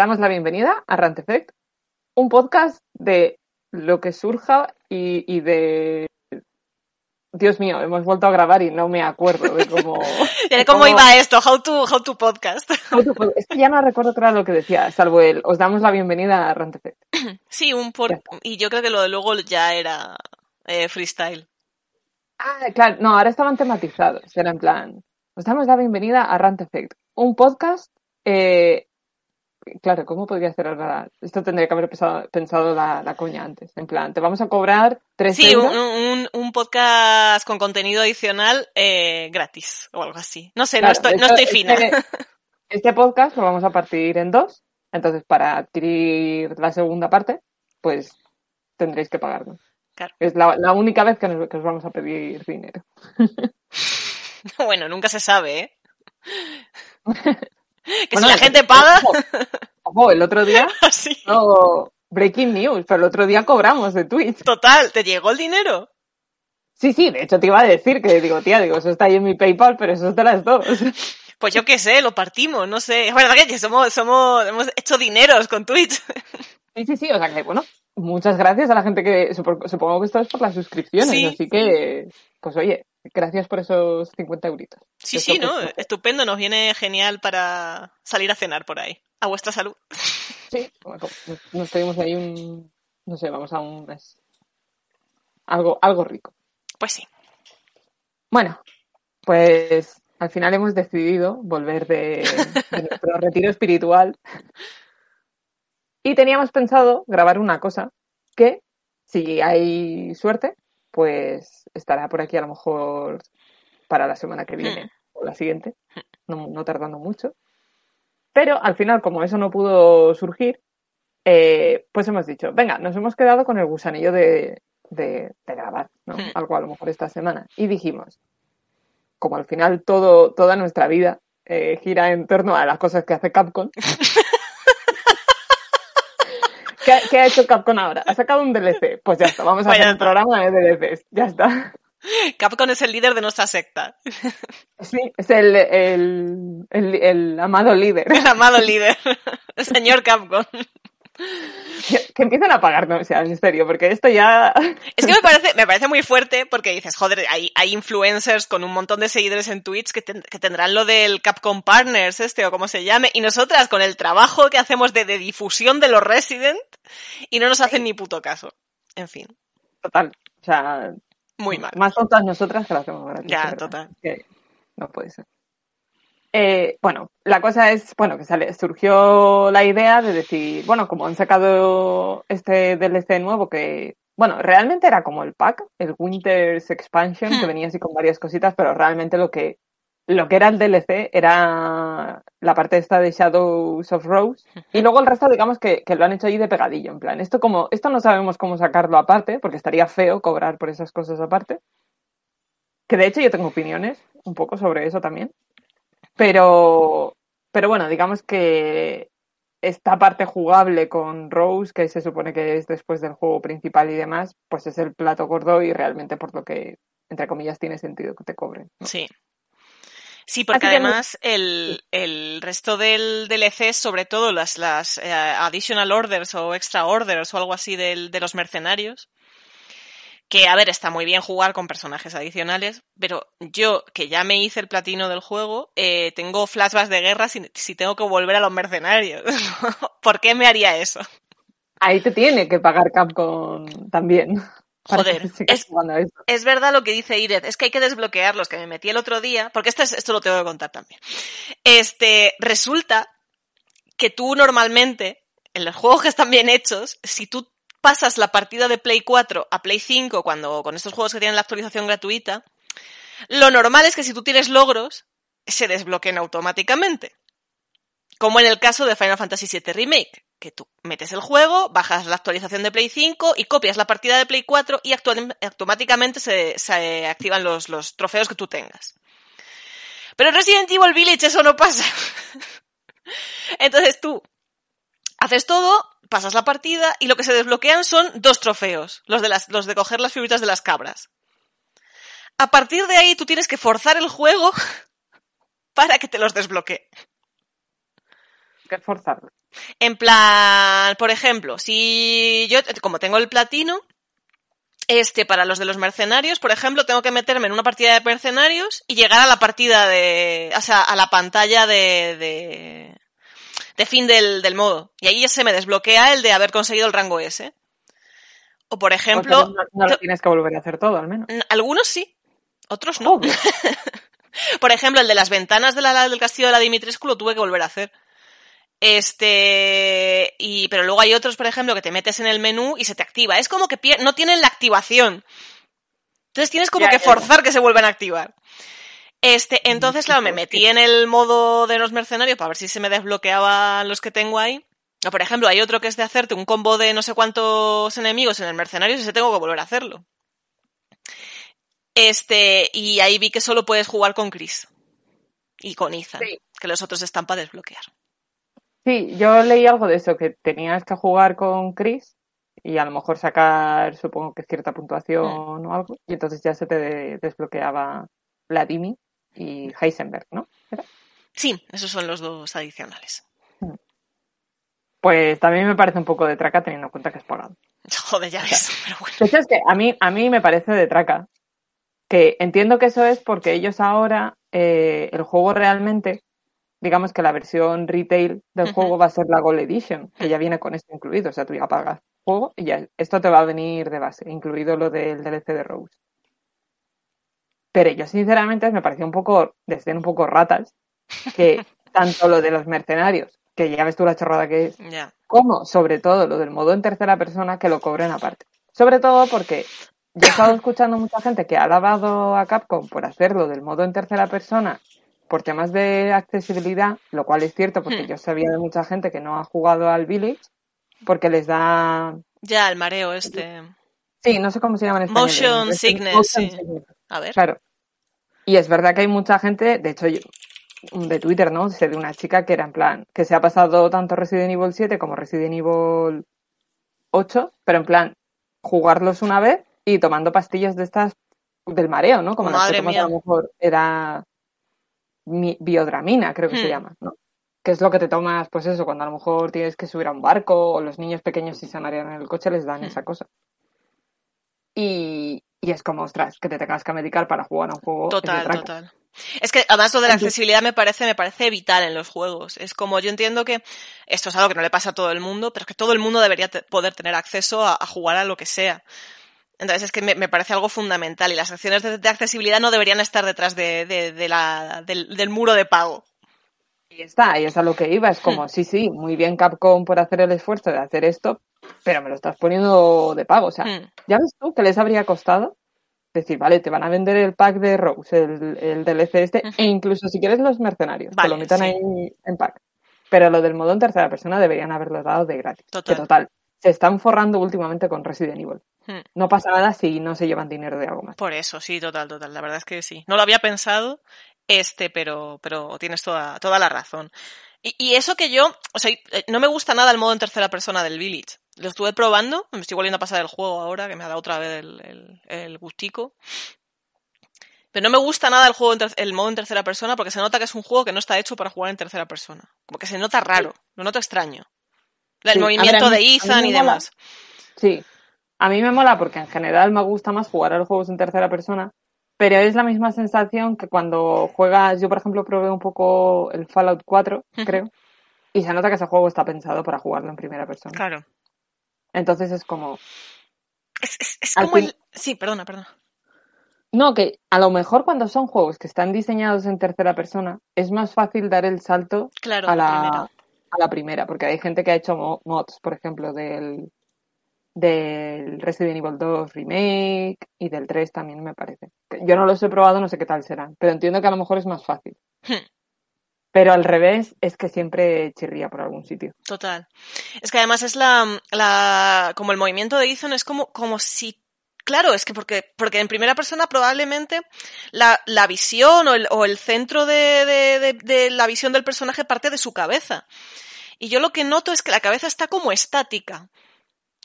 os damos la bienvenida a Rant Effect, un podcast de lo que surja y, y de... Dios mío, hemos vuelto a grabar y no me acuerdo de cómo... ¿De cómo iba esto? How to, how to podcast. How to pod- Es que ya no recuerdo era lo que decía, salvo el os damos la bienvenida a Rant Effect. Sí, un por... Y yo creo que lo de luego ya era eh, freestyle. Ah, claro, no, ahora estaban tematizados. Era en plan, os damos la bienvenida a Rant Effect, un podcast. eh, claro, ¿cómo podría hacer ahora? Esto tendría que haber pensado, pensado la, la coña antes. En plan, te vamos a cobrar 3 Sí, un, euros. un, un podcast con contenido adicional eh, gratis o algo así. No sé, no estoy, no estoy fina. Este, este podcast lo vamos a partir en dos. Entonces, para adquirir la segunda parte, pues tendréis que pagarnos. Claro. Es la, la única vez que, nos- que os vamos a pedir dinero. Bueno, nunca se sabe, ¿eh? que Bueno, si la el- gente paga, Ojo, el otro día, así. no, breaking news, pero el otro día cobramos de Twitch. Total, ¿te llegó el dinero? Sí, sí, de hecho te iba a decir que digo, tía, digo, eso está ahí en mi PayPal, pero eso es de las dos. Pues yo qué sé, lo partimos, no sé. Es verdad que somos, somos, hemos hecho dineros con Twitch. Sí, sí, sí, o sea que, bueno, muchas gracias a la gente que, supo- supongo que esto es por las suscripciones, Sí. así que, pues oye, gracias por esos 50 euritos. Sí, sí, ¿no? Estupendo, nos viene genial para salir a cenar por ahí. A vuestra salud. Sí, nos- pedimos ahí un, no sé, vamos a un. Algo, algo rico. Pues sí. Bueno, pues al final hemos decidido volver de, de nuestro retiro espiritual y teníamos pensado grabar una cosa que, si hay suerte, pues estará por aquí a lo mejor para la semana que viene o la siguiente, no, no tardando mucho. Pero al final, como eso no pudo surgir, eh, pues hemos dicho, venga, nos hemos quedado con el gusanillo de, de, de grabar, ¿no? Hmm. Algo a lo mejor esta semana. Y dijimos, como al final todo, toda nuestra vida eh, gira en torno a las cosas que hace Capcom. ¿Qué, qué ha hecho Capcom ahora? Ha sacado un DLC. Pues ya está, vamos a hacer un programa de DLCs. Ya está. Capcom es el líder de nuestra secta. Sí, es el, el, el, el amado líder. El amado líder. El señor Capcom. Que, empiecen a pagarnos, o sea, en serio, porque esto ya... Es que me parece, me parece muy fuerte porque dices, joder, hay, hay influencers con un montón de seguidores en Twitch que, ten- que tendrán lo del Capcom Partners, este o como se llame, y nosotras con el trabajo que hacemos de, de difusión de los Resident y no nos hacen ni puto caso. En fin, Total. O sea, muy mal. Más tontas nosotras que las hacemos gratis. Ya, total. Que no puede ser. Eh, bueno, la cosa es, bueno, que sale, surgió la idea de decir, bueno, como han sacado este DLC nuevo que, bueno, realmente era como el pack, el Winter's Expansion, que Hmm. venía así con varias cositas, pero realmente lo que, lo que era el DLC era la parte esta de Shadows of Rose, y luego el resto, digamos que, que lo han hecho ahí de pegadillo, en plan, esto como, esto no sabemos cómo sacarlo aparte, porque estaría feo cobrar por esas cosas aparte. Que de hecho yo tengo opiniones un poco sobre eso también. Pero, pero bueno, digamos que esta parte jugable con Rose, que se supone que es después del juego principal y demás, pues es el plato gordo y realmente por lo que, entre comillas, tiene sentido que te cobren. ¿no? Sí. Sí, porque Así que no- además el, el resto del DLC, sobre todo las, las eh, additional orders o extra orders o algo así del, de los mercenarios, que a ver, está muy bien jugar con personajes adicionales, pero yo, que ya me hice el platino del juego, eh, tengo flashbacks de guerra si, si tengo que volver a los mercenarios. ¿Por qué me haría eso? Ahí te tiene que pagar Capcom también. Joder, es-. Es verdad lo que dice Ired, es que hay que desbloquearlos, que me metí el otro día, porque esto, es- esto lo tengo que contar también. Este, resulta que tú normalmente, en los juegos que están bien hechos, si tú pasas la partida de Play 4 a Play 5, cuando, con estos juegos que tienen la actualización gratuita, lo normal es que si tú tienes logros, se desbloqueen automáticamente. Como en el caso de Final Fantasy VII Remake, que tú metes el juego, bajas la actualización de Play 5 y copias la partida de Play 4 y automáticamente se, se activan los, los trofeos que tú tengas. Pero en Resident Evil Village eso no pasa. Entonces tú haces todo, pasas la partida y lo que se desbloquean son dos trofeos, los de, las, los de coger las figuritas de las cabras. A partir de ahí tú tienes que forzar el juego para que te los desbloquee. que forzarlo. En plan, por ejemplo, si yo, como tengo el platino, este, para los de los mercenarios, por ejemplo, tengo que meterme en una partida de mercenarios y llegar a la partida de, o sea, a la pantalla de, de, de fin del, del modo. Y ahí ya se me desbloquea el de haber conseguido el rango S. O por ejemplo... No, no lo tienes que volver a hacer todo, al menos. Algunos sí, otros no. Por ejemplo, el de las ventanas de la, del castillo de la Dimitrescu lo tuve que volver a hacer. Este, y, pero luego hay otros, por ejemplo, que te metes en el menú y se te activa. Es como que no tienen la activación. Entonces tienes como Ya, que ya. forzar que se vuelvan a activar. Este, entonces, claro, me metí en el modo de los mercenarios para ver si se me desbloqueaban los que tengo ahí. O, por ejemplo, hay otro que es de hacerte un combo de no sé cuántos enemigos en el mercenario y ese tengo que volver a hacerlo. Este, y ahí vi que solo puedes jugar con Chris. Y con Ethan. Sí. Que los otros están para desbloquear. Sí, yo leí algo de eso, que tenías que jugar con Chris y a lo mejor sacar, supongo que cierta puntuación o algo, y entonces ya se te de- desbloqueaba Vladimir y Heisenberg, ¿no? Sí, esos son los dos adicionales. Pues también me parece un poco de traca teniendo en cuenta que es pagado. Joder, ya ves. Pero bueno. De hecho, es que a mí, a mí me parece de traca. Que entiendo que eso es porque ellos ahora, eh, el juego realmente, digamos que la versión retail del juego va a ser la Gold Edition, que ya viene con esto incluido. O sea, tú ya pagas el juego y ya esto te va a venir de base, incluido lo del DLC de Rose. Pero yo, sinceramente, me pareció un poco, de ser un poco ratas, que tanto lo de los mercenarios, que ya ves tú la chorrada que es, como sobre todo lo del modo en tercera persona que lo cobren aparte. Sobre todo porque yo he estado escuchando mucha gente que ha alabado a Capcom por hacerlo del modo en tercera persona por temas de accesibilidad, lo cual es cierto porque Hmm. yo sabía de mucha gente que no ha jugado al Village porque les da... Ya, el mareo este. Sí, no sé cómo se llama en español. Motion Es- sickness, sí. A ver. Claro. Y es verdad que hay mucha gente, de hecho, yo- de Twitter, ¿no? Sé de una chica que era en plan, que se ha pasado tanto Resident Evil 7 como Resident Evil 8, pero en plan, jugarlos una vez y tomando pastillas de estas del mareo, ¿no? Como las que tomas mía. a lo mejor era mi- biodramina, creo que se Hmm. llama, ¿no? Que es lo que te tomas, pues eso, cuando a lo mejor tienes que subir a un barco o los niños pequeños si se marean en el coche les dan Hmm. esa cosa. Y, y es como, ostras, que te tengas que medicar para jugar a un juego. Total, total. Es que además lo de la accesibilidad me parece, me parece vital en los juegos. Es como yo entiendo que esto es algo que no le pasa a todo el mundo, pero es que todo el mundo debería poder tener acceso a, a jugar a lo que sea. Entonces es que me, me parece algo fundamental y las acciones de, de accesibilidad no deberían estar detrás de, de- de la, del, del muro de pago. Y está, y es a lo que iba. Es como, sí, sí, muy bien Capcom por hacer el esfuerzo de hacer esto, pero me lo estás poniendo de pago. O sea, Hmm. ¿ya ves tú qué les habría costado? Decir, vale, te van a vender el pack de Rose, el, el DLC este, e incluso si quieres los mercenarios, Vale, que lo metan sí. ahí en pack. Pero lo del modo en tercera persona deberían haberlo dado de gratis. Total. Que total, se están forrando últimamente con Resident Evil. Hmm. No pasa nada si no se llevan dinero de algo más. Por eso, sí, total, total. La verdad es que sí. No lo había pensado, este, pero, pero tienes toda, toda la razón. Y, y eso que yo, o sea, eh, no me gusta nada el modo en tercera persona del Village. Lo estuve probando, me estoy volviendo a pasar el juego ahora, que me ha dado otra vez el, el, el gustico. Pero no me gusta nada el juego en el modo en tercera persona porque se nota que es un juego que no está hecho para jugar en tercera persona. Como que se nota raro, lo noto extraño. El Sí, a ver, movimiento mí- de Ethan y mola. demás. Sí, a mí me mola porque en general me gusta más jugar a los juegos en tercera persona, pero es la misma sensación que cuando juegas, yo por ejemplo probé un poco el Fallout 4, Ujú. creo, y se nota que ese juego está pensado para jugarlo en primera persona. Claro. Entonces es como, Es, es, es Al como fin- el... Sí, perdona, perdona. no, que a lo mejor cuando son juegos que están diseñados en tercera persona, es más fácil dar el salto Claro, a la primera. a la primera, porque hay gente que ha hecho mo- mods, por ejemplo, del, del Resident Evil 2 Remake y del 3 también me parece. Yo no los he probado, no sé qué tal serán, pero entiendo que a lo mejor es más fácil. Hmm. Pero al revés es que siempre chirría por algún sitio. Total. Es que además es la, la como el movimiento de Ethan es como, como si Claro, es que porque, porque en primera persona probablemente la, la visión o el, o el centro de, de, de, de la visión del personaje parte de su cabeza. Y yo lo que noto es que la cabeza está como estática.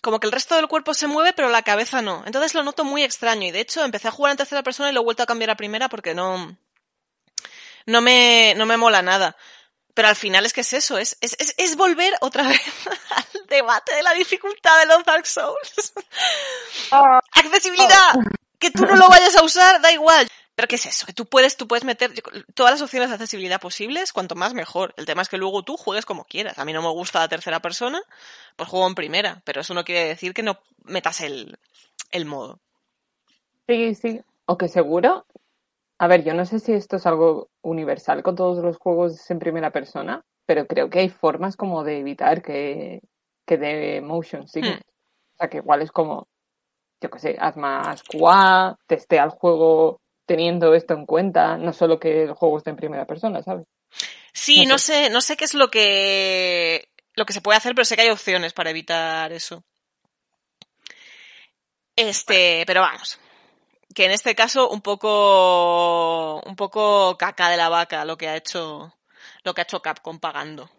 Como que el resto del cuerpo se mueve, pero la cabeza no. Entonces lo noto muy extraño. Y de hecho empecé a jugar en tercera persona y lo he vuelto a cambiar a primera porque no, no me, no me mola nada. Pero al final es que es eso, es, es, es, es volver otra vez al debate de la dificultad de los Dark Souls. Ah. Accesibilidad. Que tú no lo vayas a usar, da igual. Pero ¿qué es eso? Que tú puedes, tú puedes meter todas las opciones de accesibilidad posibles, cuanto más mejor. El tema es que luego tú juegues como quieras. A mí no me gusta la tercera persona, pues juego en primera. Pero eso no quiere decir que no metas el, el modo. Sí, sí. O que seguro. A ver, yo no sé si esto es algo universal con todos los juegos en primera persona, pero creo que hay formas como de evitar que, que dé motion sickness. O sea, que igual es como, yo qué sé, haz más QA, testea el juego teniendo esto en cuenta, no solo que el juego esté en primera persona, ¿sabes? Sí, No no sé, no sé qué es lo que lo que se puede hacer, pero sé que hay opciones para evitar eso. Este, pero vamos. Que en este caso un poco un poco caca de la vaca lo que ha hecho lo que ha hecho Capcom pagando.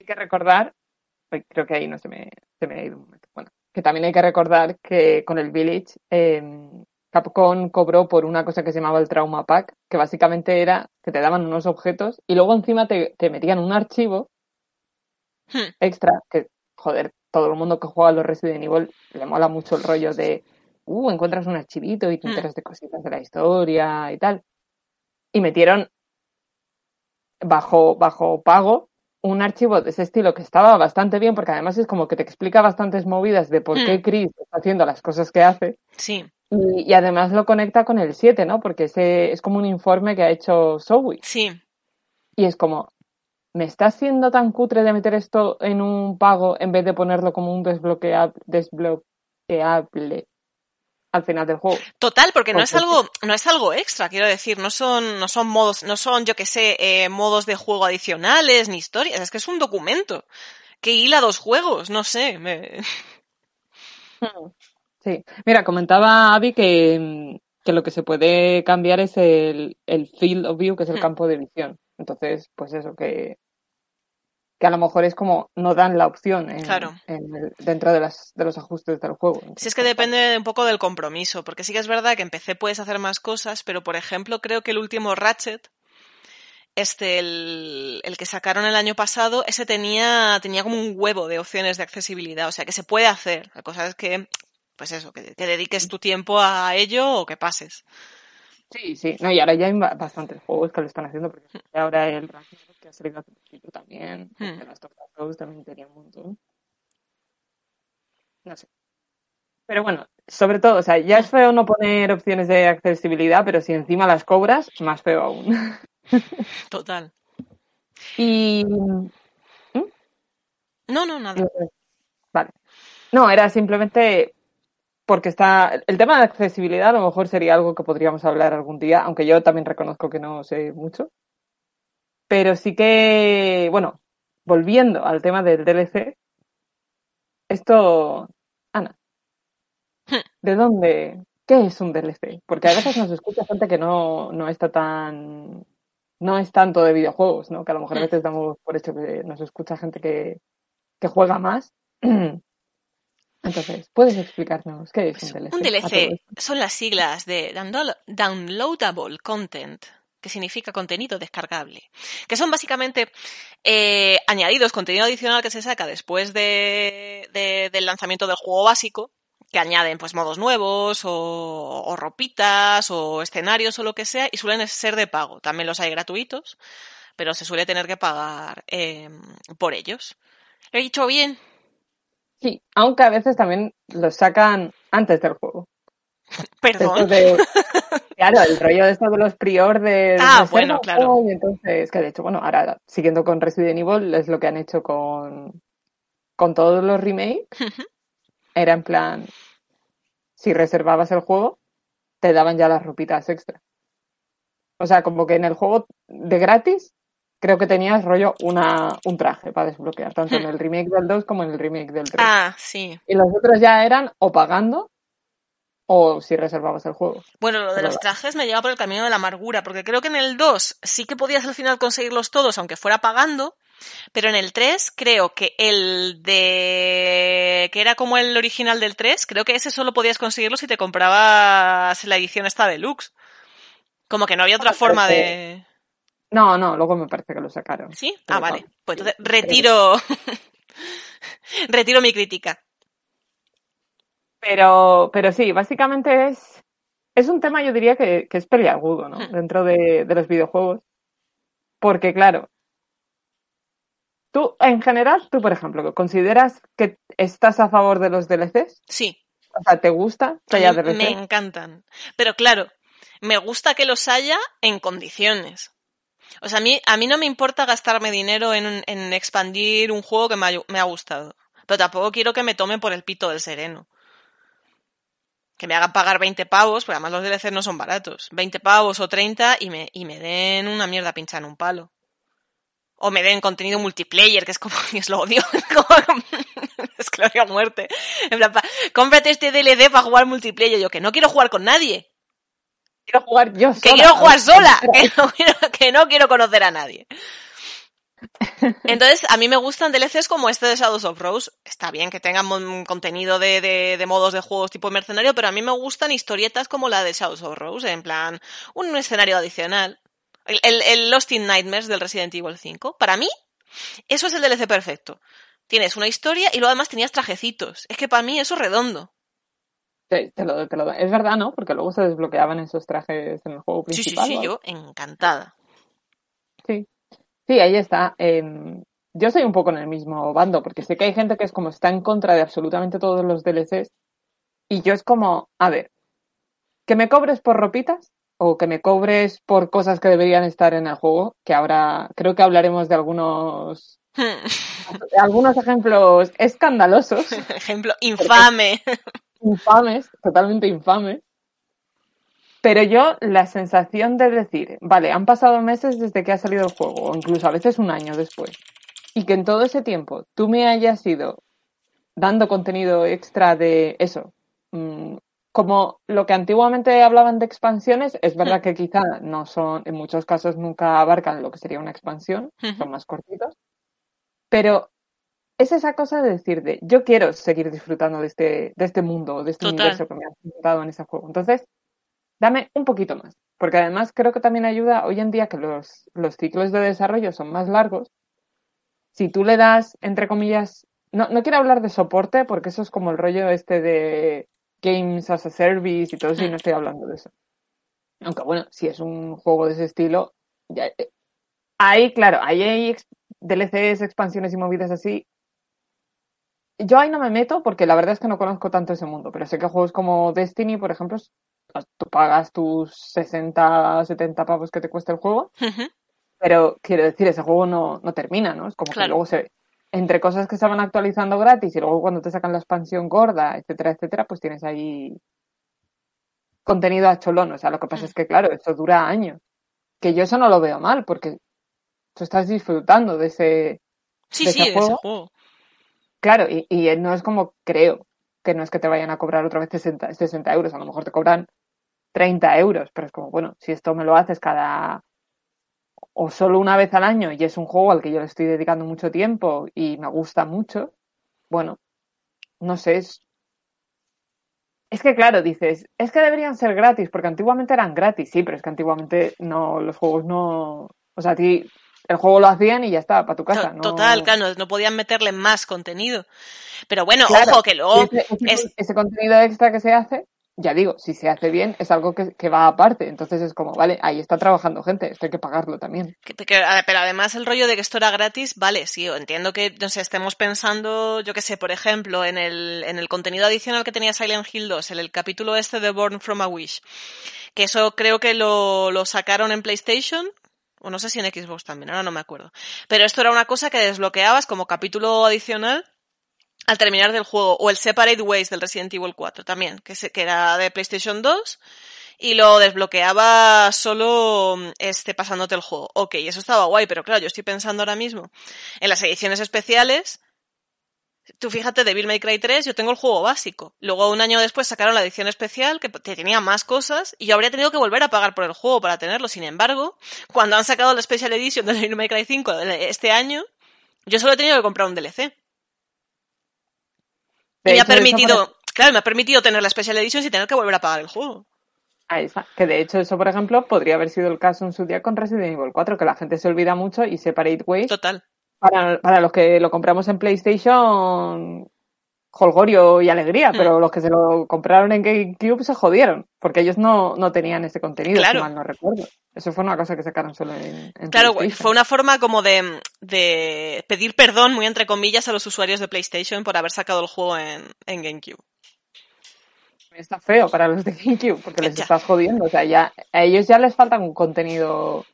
Hay que recordar, creo que ahí no se me, se me ha ido un momento. Bueno, que también hay que recordar que con el Village eh, Capcom cobró por una cosa que se llamaba el Trauma Pack, que básicamente era que te daban unos objetos y luego encima te, te metían un archivo Hmm. extra que, joder, todo el mundo que juega a los Resident Evil le mola mucho el rollo de, uh, encuentras un archivito y te Hmm. enteras de cositas de la historia y tal. Y metieron bajo, bajo pago un archivo de ese estilo que estaba bastante bien, porque además es como que te explica bastantes movidas de por Hmm. qué Chris está haciendo las cosas que hace. Sí, Y, y además lo conecta con el 7, ¿no? Porque ese es como un informe que ha hecho Zoe. sí. Y es como, ¿me está siendo tan cutre de meter esto en un pago en vez de ponerlo como un desbloqueable, desbloqueable al final del juego? Total, porque no es algo, no es algo extra, quiero decir, no son, no son modos, no son, yo que sé, eh, modos de juego adicionales ni historias, es que es un documento que hila dos juegos, no sé, me... Sí, mira, comentaba Abby que, mm, que lo que se puede cambiar es el, el field of view, que es el Hmm. campo de visión. Entonces, pues eso, que, que a lo mejor es como no dan la opción en, Claro. en el- dentro de, las, de los ajustes del juego. Si es que depende un poco del compromiso, porque sí que es verdad que en PC puedes hacer más cosas, pero por ejemplo creo que el último Ratchet, este, el, el que sacaron el año pasado, ese tenía, tenía como un huevo de opciones de accesibilidad, o sea que se puede hacer. La cosa es que, pues eso, que, que dediques tu tiempo a ello o que pases. Sí, sí, no, y ahora ya hay ba- bastantes juegos que lo están haciendo, porque ahora el Ragnarok que ha salido hace poquito también, Hmm. las Top Us también tenía un montón. No sé. Pero bueno, sobre todo, o sea, ya es feo no poner opciones de accesibilidad, pero si encima las cobras, más feo aún. Total. Y. No, no, nada. Vale. No, era simplemente porque está. El tema de accesibilidad a lo mejor sería algo que podríamos hablar algún día, aunque yo también reconozco que no sé mucho. Pero sí que, bueno, volviendo al tema del DLC, esto. Ana. ¿de dónde? ¿Qué es un DLC? Porque a veces nos escucha gente que no, no está tan. No es tanto de videojuegos, ¿no? Que a lo mejor a veces damos por hecho que nos escucha gente que, que juega más. Entonces, ¿puedes explicarnos qué es un DLC? Un DLC son las siglas de download- Downloadable Content, que significa contenido descargable, que son básicamente eh, añadidos, contenido adicional que se saca después de, de- del lanzamiento del juego básico, que añaden pues modos nuevos o, o ropitas o escenarios o lo que sea y suelen ser de pago. También los hay gratuitos, pero se suele tener que pagar eh, por ellos. ¿Lo he dicho bien? Sí, aunque a veces también los sacan antes del juego. Perdón. De- claro, el rollo de esto de los pre-orders. Ah, reserva bueno, claro. Y entonces, que de hecho, bueno, ahora siguiendo con Resident Evil, es lo que han hecho con, con todos los remakes. Era en plan, si reservabas el juego, te daban ya las ropitas extra. O sea, como que en el juego de gratis, creo que tenías rollo una, un traje para desbloquear, tanto en el remake del 2 como en el remake del 3. Ah, sí. Y los otros ya eran o pagando o si reservabas el juego. Bueno, lo de Pero los trajes me lleva por el camino de la amargura, porque creo que en el 2 sí que podías al final conseguirlos todos, aunque fuera pagando, pero en el 3 creo que el de... que era como el original del 3, creo que ese solo podías conseguirlo si te comprabas la edición esta deluxe. Como que no había otra Ah, forma de... No, no, luego me parece que lo sacaron. ¿Sí? Ah, vale. Pues entonces retiro. retiro mi crítica. Pero, pero sí, básicamente es. Es un tema, yo diría, que, que es peliagudo, ¿no? Dentro de, de los videojuegos. Porque, claro, Tú, en general, tú, por ejemplo, ¿consideras que estás a favor de los DLCs? Sí. O sea, ¿te gusta que haya DLCs? Me encantan. Pero claro, me gusta que los haya en condiciones. O sea, a mí, a mí no me importa gastarme dinero en, en expandir un juego que me ha, me ha, gustado. Pero tampoco quiero que me tomen por el pito del sereno. Que me hagan pagar 20 pavos, porque además los DLCs no son baratos. 20 pavos o 30 y me, y me den una mierda pinchada en un palo o me den contenido multiplayer, que es como, Dios lo odio, es odio a muerte. En plan, cómprate este DLC para jugar multiplayer. Yo que no quiero jugar con nadie. Quiero jugar yo sola. Que quiero jugar sola, que no quiero, que no quiero conocer a nadie. Entonces, a mí me gustan DLCs como este de Shadows of Rose. Está bien que tengan contenido de, de, de, modos de juegos tipo mercenario, pero a mí me gustan historietas como la de Shadows of Rose, en plan, un escenario adicional. El, el, Lost in Nightmares del Resident Evil 5. Para mí, eso es el DLC perfecto. Tienes una historia y luego además tenías trajecitos. Es que para mí eso es redondo. Sí, te lo, te lo Es verdad, ¿no? Porque luego se desbloqueaban esos trajes en el juego principal. Sí, sí, sí, yo encantada. Sí. Sí, ahí está. Eh, yo soy un poco en el mismo bando, porque sé que hay gente que es como está en contra de absolutamente todos los DLCs. Y yo es como, a ver, que me cobres por ropitas, o que me cobres por cosas que deberían estar en el juego, que ahora creo que hablaremos de algunos algunos ejemplos escandalosos. Ejemplo infame. Infames, totalmente infames. Pero yo la sensación de decir, vale, han pasado meses desde que ha salido el juego, o incluso a veces un año después, y que en todo ese tiempo tú me hayas ido dando contenido extra de eso, mmm, como lo que antiguamente hablaban de expansiones, es verdad que quizá no son, en muchos casos nunca abarcan lo que sería una expansión, son más cortitos, pero es esa cosa de decir de yo quiero seguir disfrutando de este, de este mundo, de este Total. universo que me has presentado en ese juego. Entonces, dame un poquito más, porque además creo que también ayuda hoy en día que los, los ciclos de desarrollo son más largos. Si tú le das, entre comillas, no, no quiero hablar de soporte, porque eso es como el rollo este de Games as a Service y todo eso, y no estoy hablando de eso. Aunque bueno, si es un juego de ese estilo, ya, eh, ahí, claro, ahí hay DLCs, expansiones y movidas así. Yo ahí no me meto porque la verdad es que no conozco tanto ese mundo, pero sé que juegos como Destiny, por ejemplo, tú pagas tus 60, 70 pavos que te cuesta el juego, Uh -huh. pero quiero decir, ese juego no, no termina, ¿no? Es como Claro. que luego se, entre cosas que se van actualizando gratis y luego cuando te sacan la expansión gorda, etcétera, etcétera, pues tienes ahí contenido a cholón. O sea, lo que pasa Mm. es que, claro, esto dura años. Que yo eso no lo veo mal, porque tú estás disfrutando de ese, Sí, de sí, ese de ese juego. Claro, y, no es como creo que no es que te vayan a cobrar otra vez 60, 60 euros, a lo mejor te cobran 30 euros, pero es como, bueno, si esto me lo haces cada o solo una vez al año y es un juego al que yo le estoy dedicando mucho tiempo y me gusta mucho, bueno, no sé, es, es que claro, dices, es que deberían ser gratis, porque antiguamente eran gratis, sí, pero es que antiguamente no, los juegos no, o sea, a ti el juego lo hacían y ya está, para tu casa. No... Total, claro, no, no podían meterle más contenido. Pero bueno, Claro, ojo, que luego ese, ese- es, ese contenido extra que se hace, ya digo, si se hace bien, es algo que, que va aparte. Entonces es como, vale, ahí está trabajando gente, esto hay que pagarlo también. Que- que- pero además el rollo de que esto era gratis, vale, sí, entiendo que no sé, estemos pensando, yo que sé, por ejemplo, en el, en el contenido adicional que tenía Silent Hill 2, en el capítulo este de Born from a Wish, que eso creo que lo, lo sacaron en PlayStation, o no sé si en Xbox también, ahora no me acuerdo. Pero esto era una cosa que desbloqueabas como capítulo adicional al terminar del juego, o el Separate Ways del Resident Evil 4 también, que, se, que era de PlayStation 2 y lo desbloqueaba solo este pasándote el juego. Ok, eso estaba guay, pero claro, yo estoy pensando ahora mismo en las ediciones especiales. Tú fíjate, Devil May Cry 3, yo tengo el juego básico. Luego un año después sacaron la edición especial que te- tenía más cosas y yo habría tenido que volver a pagar por el juego para tenerlo. Sin embargo, cuando han sacado la Special Edition de Devil May Cry 5 de este año, yo solo he tenido que comprar un DLC. Y me ha permitido, claro, me ha permitido tener la Special Edition sin tener que volver a pagar el juego. Ahí está. Que de hecho eso, por ejemplo, podría haber sido el caso en su día con Resident Evil 4, que la gente se olvida mucho y Separate Ways. Total. Para, para los que lo compramos en PlayStation, holgorio y alegría, Hmm. pero los que se lo compraron en GameCube se jodieron, porque ellos no, no tenían ese contenido, Claro. si mal no recuerdo. Eso fue una cosa que sacaron solo en, en Claro, PlayStation. fue una forma como de, de pedir perdón, muy entre comillas, a los usuarios de PlayStation por haber sacado el juego en, en GameCube. Está feo para los de GameCube, porque les Ya. estás jodiendo. O sea, ya, a ellos ya les falta un contenido.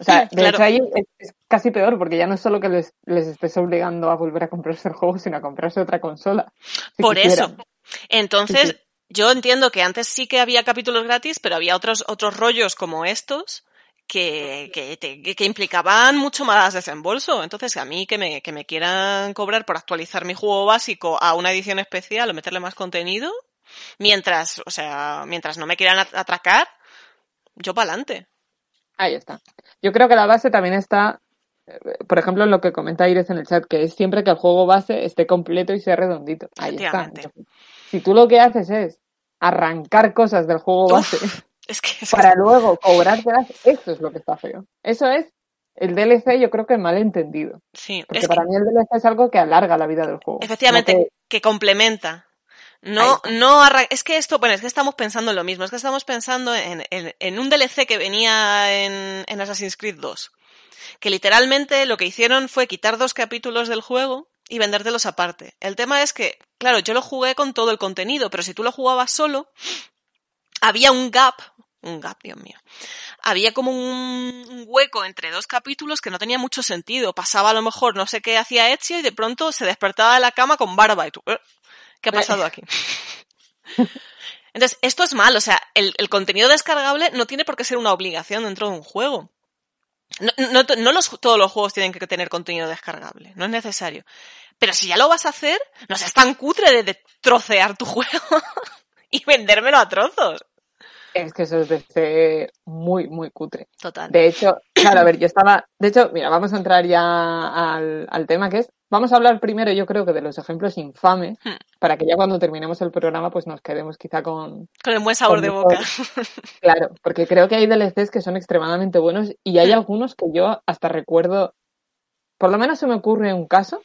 O sea, de Claro. hecho ahí es, es casi peor, porque ya no es solo que les, les estés obligando a volver a comprarse el juego, sino a comprarse otra consola. si Por quisieran. eso. Entonces, Sí, yo entiendo que antes sí que había capítulos gratis, pero había otros, otros rollos como estos que, que, que implicaban mucho más desembolso. Entonces, a mí que me, que me quieran cobrar por actualizar mi juego básico a una edición especial o meterle más contenido, mientras, o sea, mientras no me quieran at- atracar, yo pa'lante. Ahí está. Yo creo que la base también está, eh, por ejemplo, en lo que comenta Iris en el chat, que es siempre que el juego base esté completo y sea redondito. Ahí está. Si tú lo que haces es arrancar cosas del juego Uf, base Es que, es que- para luego cobrártelas, eso es lo que está feo. Eso es el DLC, yo creo que mal entendido. sí, Porque es que- para mí el DLC es algo que alarga la vida del juego. Efectivamente, que complementa. No, no es que esto, bueno, es que estamos pensando en lo mismo, es que estamos pensando en, en- en un DLC que venía en, en Assassin's Creed 2, que literalmente lo que hicieron fue quitar dos capítulos del juego y vendértelos aparte. El tema es que, claro, yo lo jugué con todo el contenido, pero si tú lo jugabas solo, había un gap, un gap, Dios mío, había como un, un hueco entre dos capítulos que no tenía mucho sentido. Pasaba a lo mejor no sé qué hacía Ezio y de pronto se despertaba de la cama con barba y tú, "Eh, ¿qué ha pasado aquí? Entonces, esto es mal, o sea, el, el contenido descargable no tiene por qué ser una obligación dentro de un juego. No, no, no los, todos los juegos tienen que tener contenido descargable, no es necesario. Pero si ya lo vas a hacer, no seas tan cutre de, de trocear tu juego y vendérmelo a trozos. Es que eso es de ser muy, muy cutre. Total. De hecho, claro, a ver, yo estaba. De hecho, mira, vamos a entrar ya al, al tema que es. Vamos a hablar primero, yo creo que de los ejemplos infames, Hmm. para que ya cuando terminemos el programa, pues nos quedemos quizá con. Con el buen sabor de boca. Claro, porque creo que hay DLCs que son extremadamente buenos y hay algunos que yo hasta recuerdo. Por lo menos se me ocurre un caso,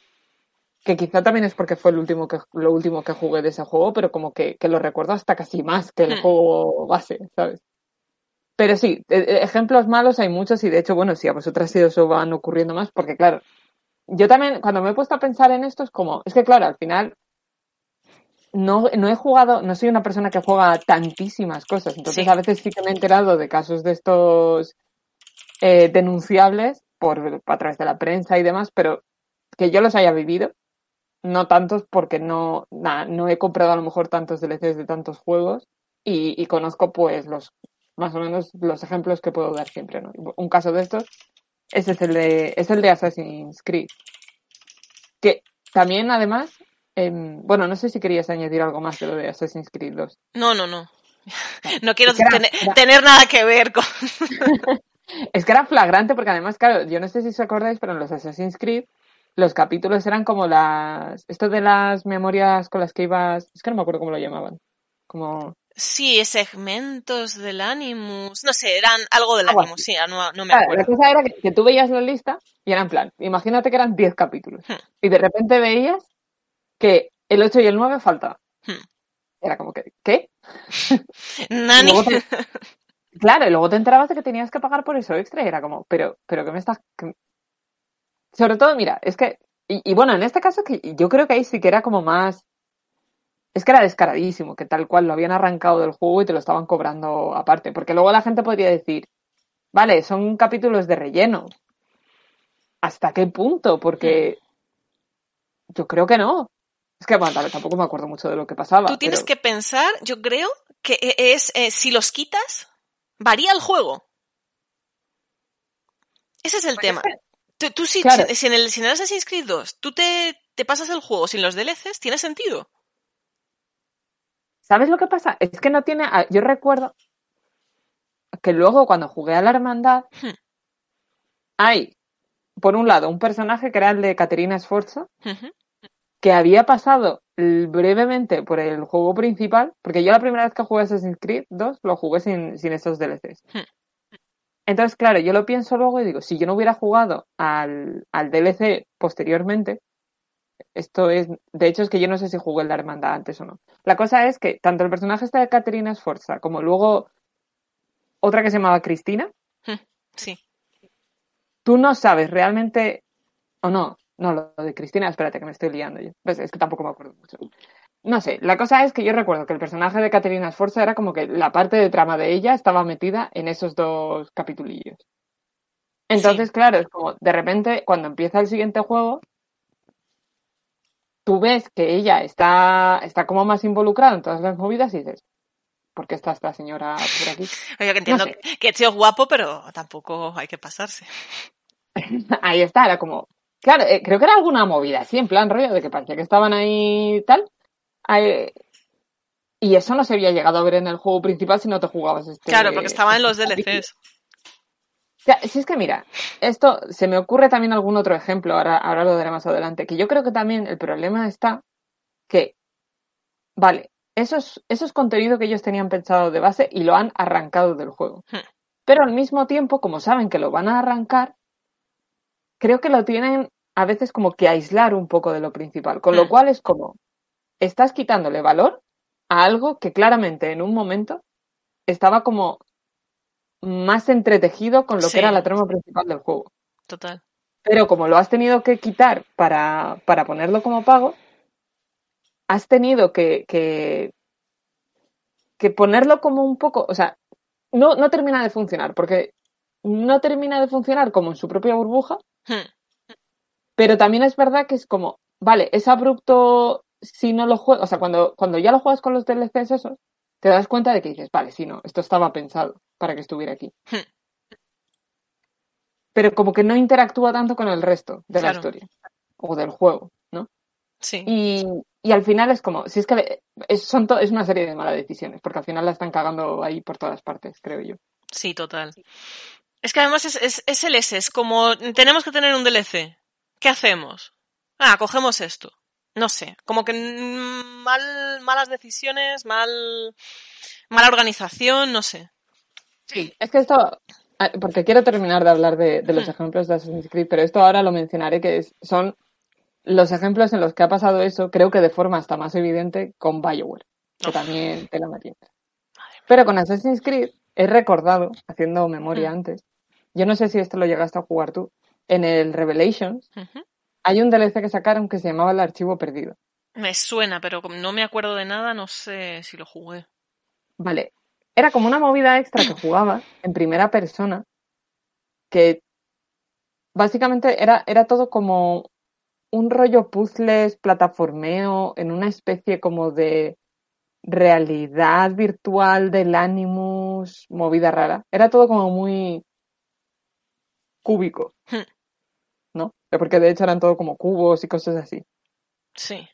que quizá también es porque fue el último que, lo último que jugué de ese juego, pero como que, que lo recuerdo hasta casi más que el Hmm. juego base, ¿sabes? Pero sí, e- e- ejemplos malos hay muchos y de hecho, bueno, si a vosotras sí os van ocurriendo más, porque claro, yo también cuando me he puesto a pensar en esto es como, es que claro, al final no, no he jugado, no soy una persona que juega tantísimas cosas, entonces Sí. a veces sí que me he enterado de casos de estos eh, denunciables por, a través de la prensa y demás, pero que yo los haya vivido, no tantos porque no, na- no he comprado a lo mejor tantos DLCs de tantos juegos y, y conozco pues los más o menos los ejemplos que puedo dar siempre, ¿no? Un caso de estos ese es el de, es el de Assassin's Creed. Que también además, em, bueno, no sé si querías añadir algo más de lo de Assassin's Creed 2. No, no, no. No quiero era- tener, era- tener nada que ver con... Es que era flagrante porque además, claro, yo no sé si os acordáis, pero en los Assassin's Creed los capítulos eran como las... Esto de las memorias con las que ibas... Es que no me acuerdo cómo lo llamaban. Como... Sí, segmentos del Animus. No sé, eran algo del Algo Animus, sí, no, no me Claro, la acuerdo. cosa era que, que tú veías la lista y era en plan, imagínate que eran 10 capítulos. Hmm. Y de repente veías que el 8 y el 9 faltaban. Hmm. Era como que, ¿qué? Nani. Y luego te- Claro, y luego te enterabas de que tenías que pagar por eso extra y era como, pero, pero ¿qué me estás...? qué- Sobre todo, mira, es que... Y, y bueno, en este caso que yo creo que ahí sí que era como más... Es que era descaradísimo, que tal cual lo habían arrancado del juego y te lo estaban cobrando aparte. Porque luego la gente podría decir, vale, son capítulos de relleno. ¿Hasta qué punto? Porque yo creo que no. Es que, bueno, tampoco me acuerdo mucho de lo que pasaba. Tú tienes pero- que pensar, yo creo, que e- es, eh, si los quitas, varía el juego. Ese es el Pues tema. es que- Tú, tú si, Claro. si, si en el, si en el Assassin's Creed 2 tú te, te pasas el juego sin los DLCs, tiene sentido. ¿Sabes lo que pasa? Es que no tiene. ah, Yo recuerdo que luego cuando jugué a la hermandad, Hmm. hay, por un lado, un personaje que era el de Caterina Sforza, Ujú. que había pasado brevemente por el juego principal, porque yo la primera vez que jugué Assassin's Creed 2 lo jugué sin, sin estos DLCs. Hmm. Entonces, claro, yo lo pienso luego y digo, si yo no hubiera jugado al, al DLC posteriormente, esto es, de hecho es que yo no sé si jugué en la hermandad antes o no. La cosa es que tanto el personaje está de Caterina Sforza como luego otra que se llamaba Cristina, Sí. tú no sabes realmente, o no, no, lo de Cristina, espérate que me estoy liando yo. Pues es que tampoco me acuerdo mucho. No sé, la cosa es que yo recuerdo que el personaje de Caterina Sforza era como que la parte de trama de ella estaba metida en esos dos capitulillos. Entonces, claro, es como de repente cuando empieza el siguiente juego, tú ves que ella está, está como más involucrada en todas las movidas y dices, ¿por qué está esta señora por aquí? Oye, que entiendo No sé. que el tío es guapo, pero tampoco hay que pasarse. Ahí está, era como, claro, eh, creo que era alguna movida así, en plan rollo de que parecía que estaban ahí tal. Y eso no se había llegado a ver en el juego principal si no te jugabas este. Claro, porque estaban en los DLCs. Si es que mira, esto se me ocurre también algún otro ejemplo, ahora, ahora lo daré más adelante, que yo creo que también el problema está que, vale, eso es, eso es contenido que ellos tenían pensado de base y lo han arrancado del juego. Hmm. Pero al mismo tiempo, como saben que lo van a arrancar, creo que lo tienen a veces como que aislar un poco de lo principal, con lo Hmm. cual es como, estás quitándole valor a algo que claramente en un momento estaba como más entretejido con lo Sí. que era la trama principal del juego. Total. Pero como lo has tenido que quitar para, para ponerlo como pago, has tenido que, que, que ponerlo como un poco, o sea, no, no termina de funcionar, porque no termina de funcionar como en su propia burbuja, Hmm. pero también es verdad que es como, vale, es abrupto si no lo juegas, o sea, cuando, cuando ya lo juegas con los DLCs esos, te das cuenta de que dices, vale, sí, no, esto estaba pensado para que estuviera aquí. Hmm. Pero como que no interactúa tanto con el resto de la historia o del juego, ¿no? Sí. Y, y al final es como, si es que es, son es una serie de malas decisiones, porque al final la están cagando ahí por todas partes, creo yo. Sí, total. Es que además es, es, es el S, es como tenemos que tener un DLC. ¿Qué hacemos? Ah, cogemos esto. No sé, como que mal, malas decisiones, mal, mala organización, no sé. Sí, es que esto, ah, porque quiero terminar de hablar de, de los Hmm. ejemplos de Assassin's Creed, pero esto ahora lo mencionaré, que es- son los ejemplos en los que ha pasado eso, creo que de forma hasta más evidente con Bioware, que también te la matienza. Pero con Assassin's Creed he recordado, haciendo memoria Hmm. antes, yo no sé si esto lo llegaste a jugar tú, en el Revelations. Hay un DLC que sacaron que se llamaba El Archivo Perdido. Me suena, pero como no me acuerdo de nada, no sé si lo jugué. Vale, era como una movida extra que jugaba en primera persona, que básicamente era, era todo como un rollo puzzles, plataformeo, en una especie como de realidad virtual del Animus, movida rara. Era todo como muy cúbico, Hmm. ¿No? Porque de hecho eran todo como cubos y cosas así. Sí.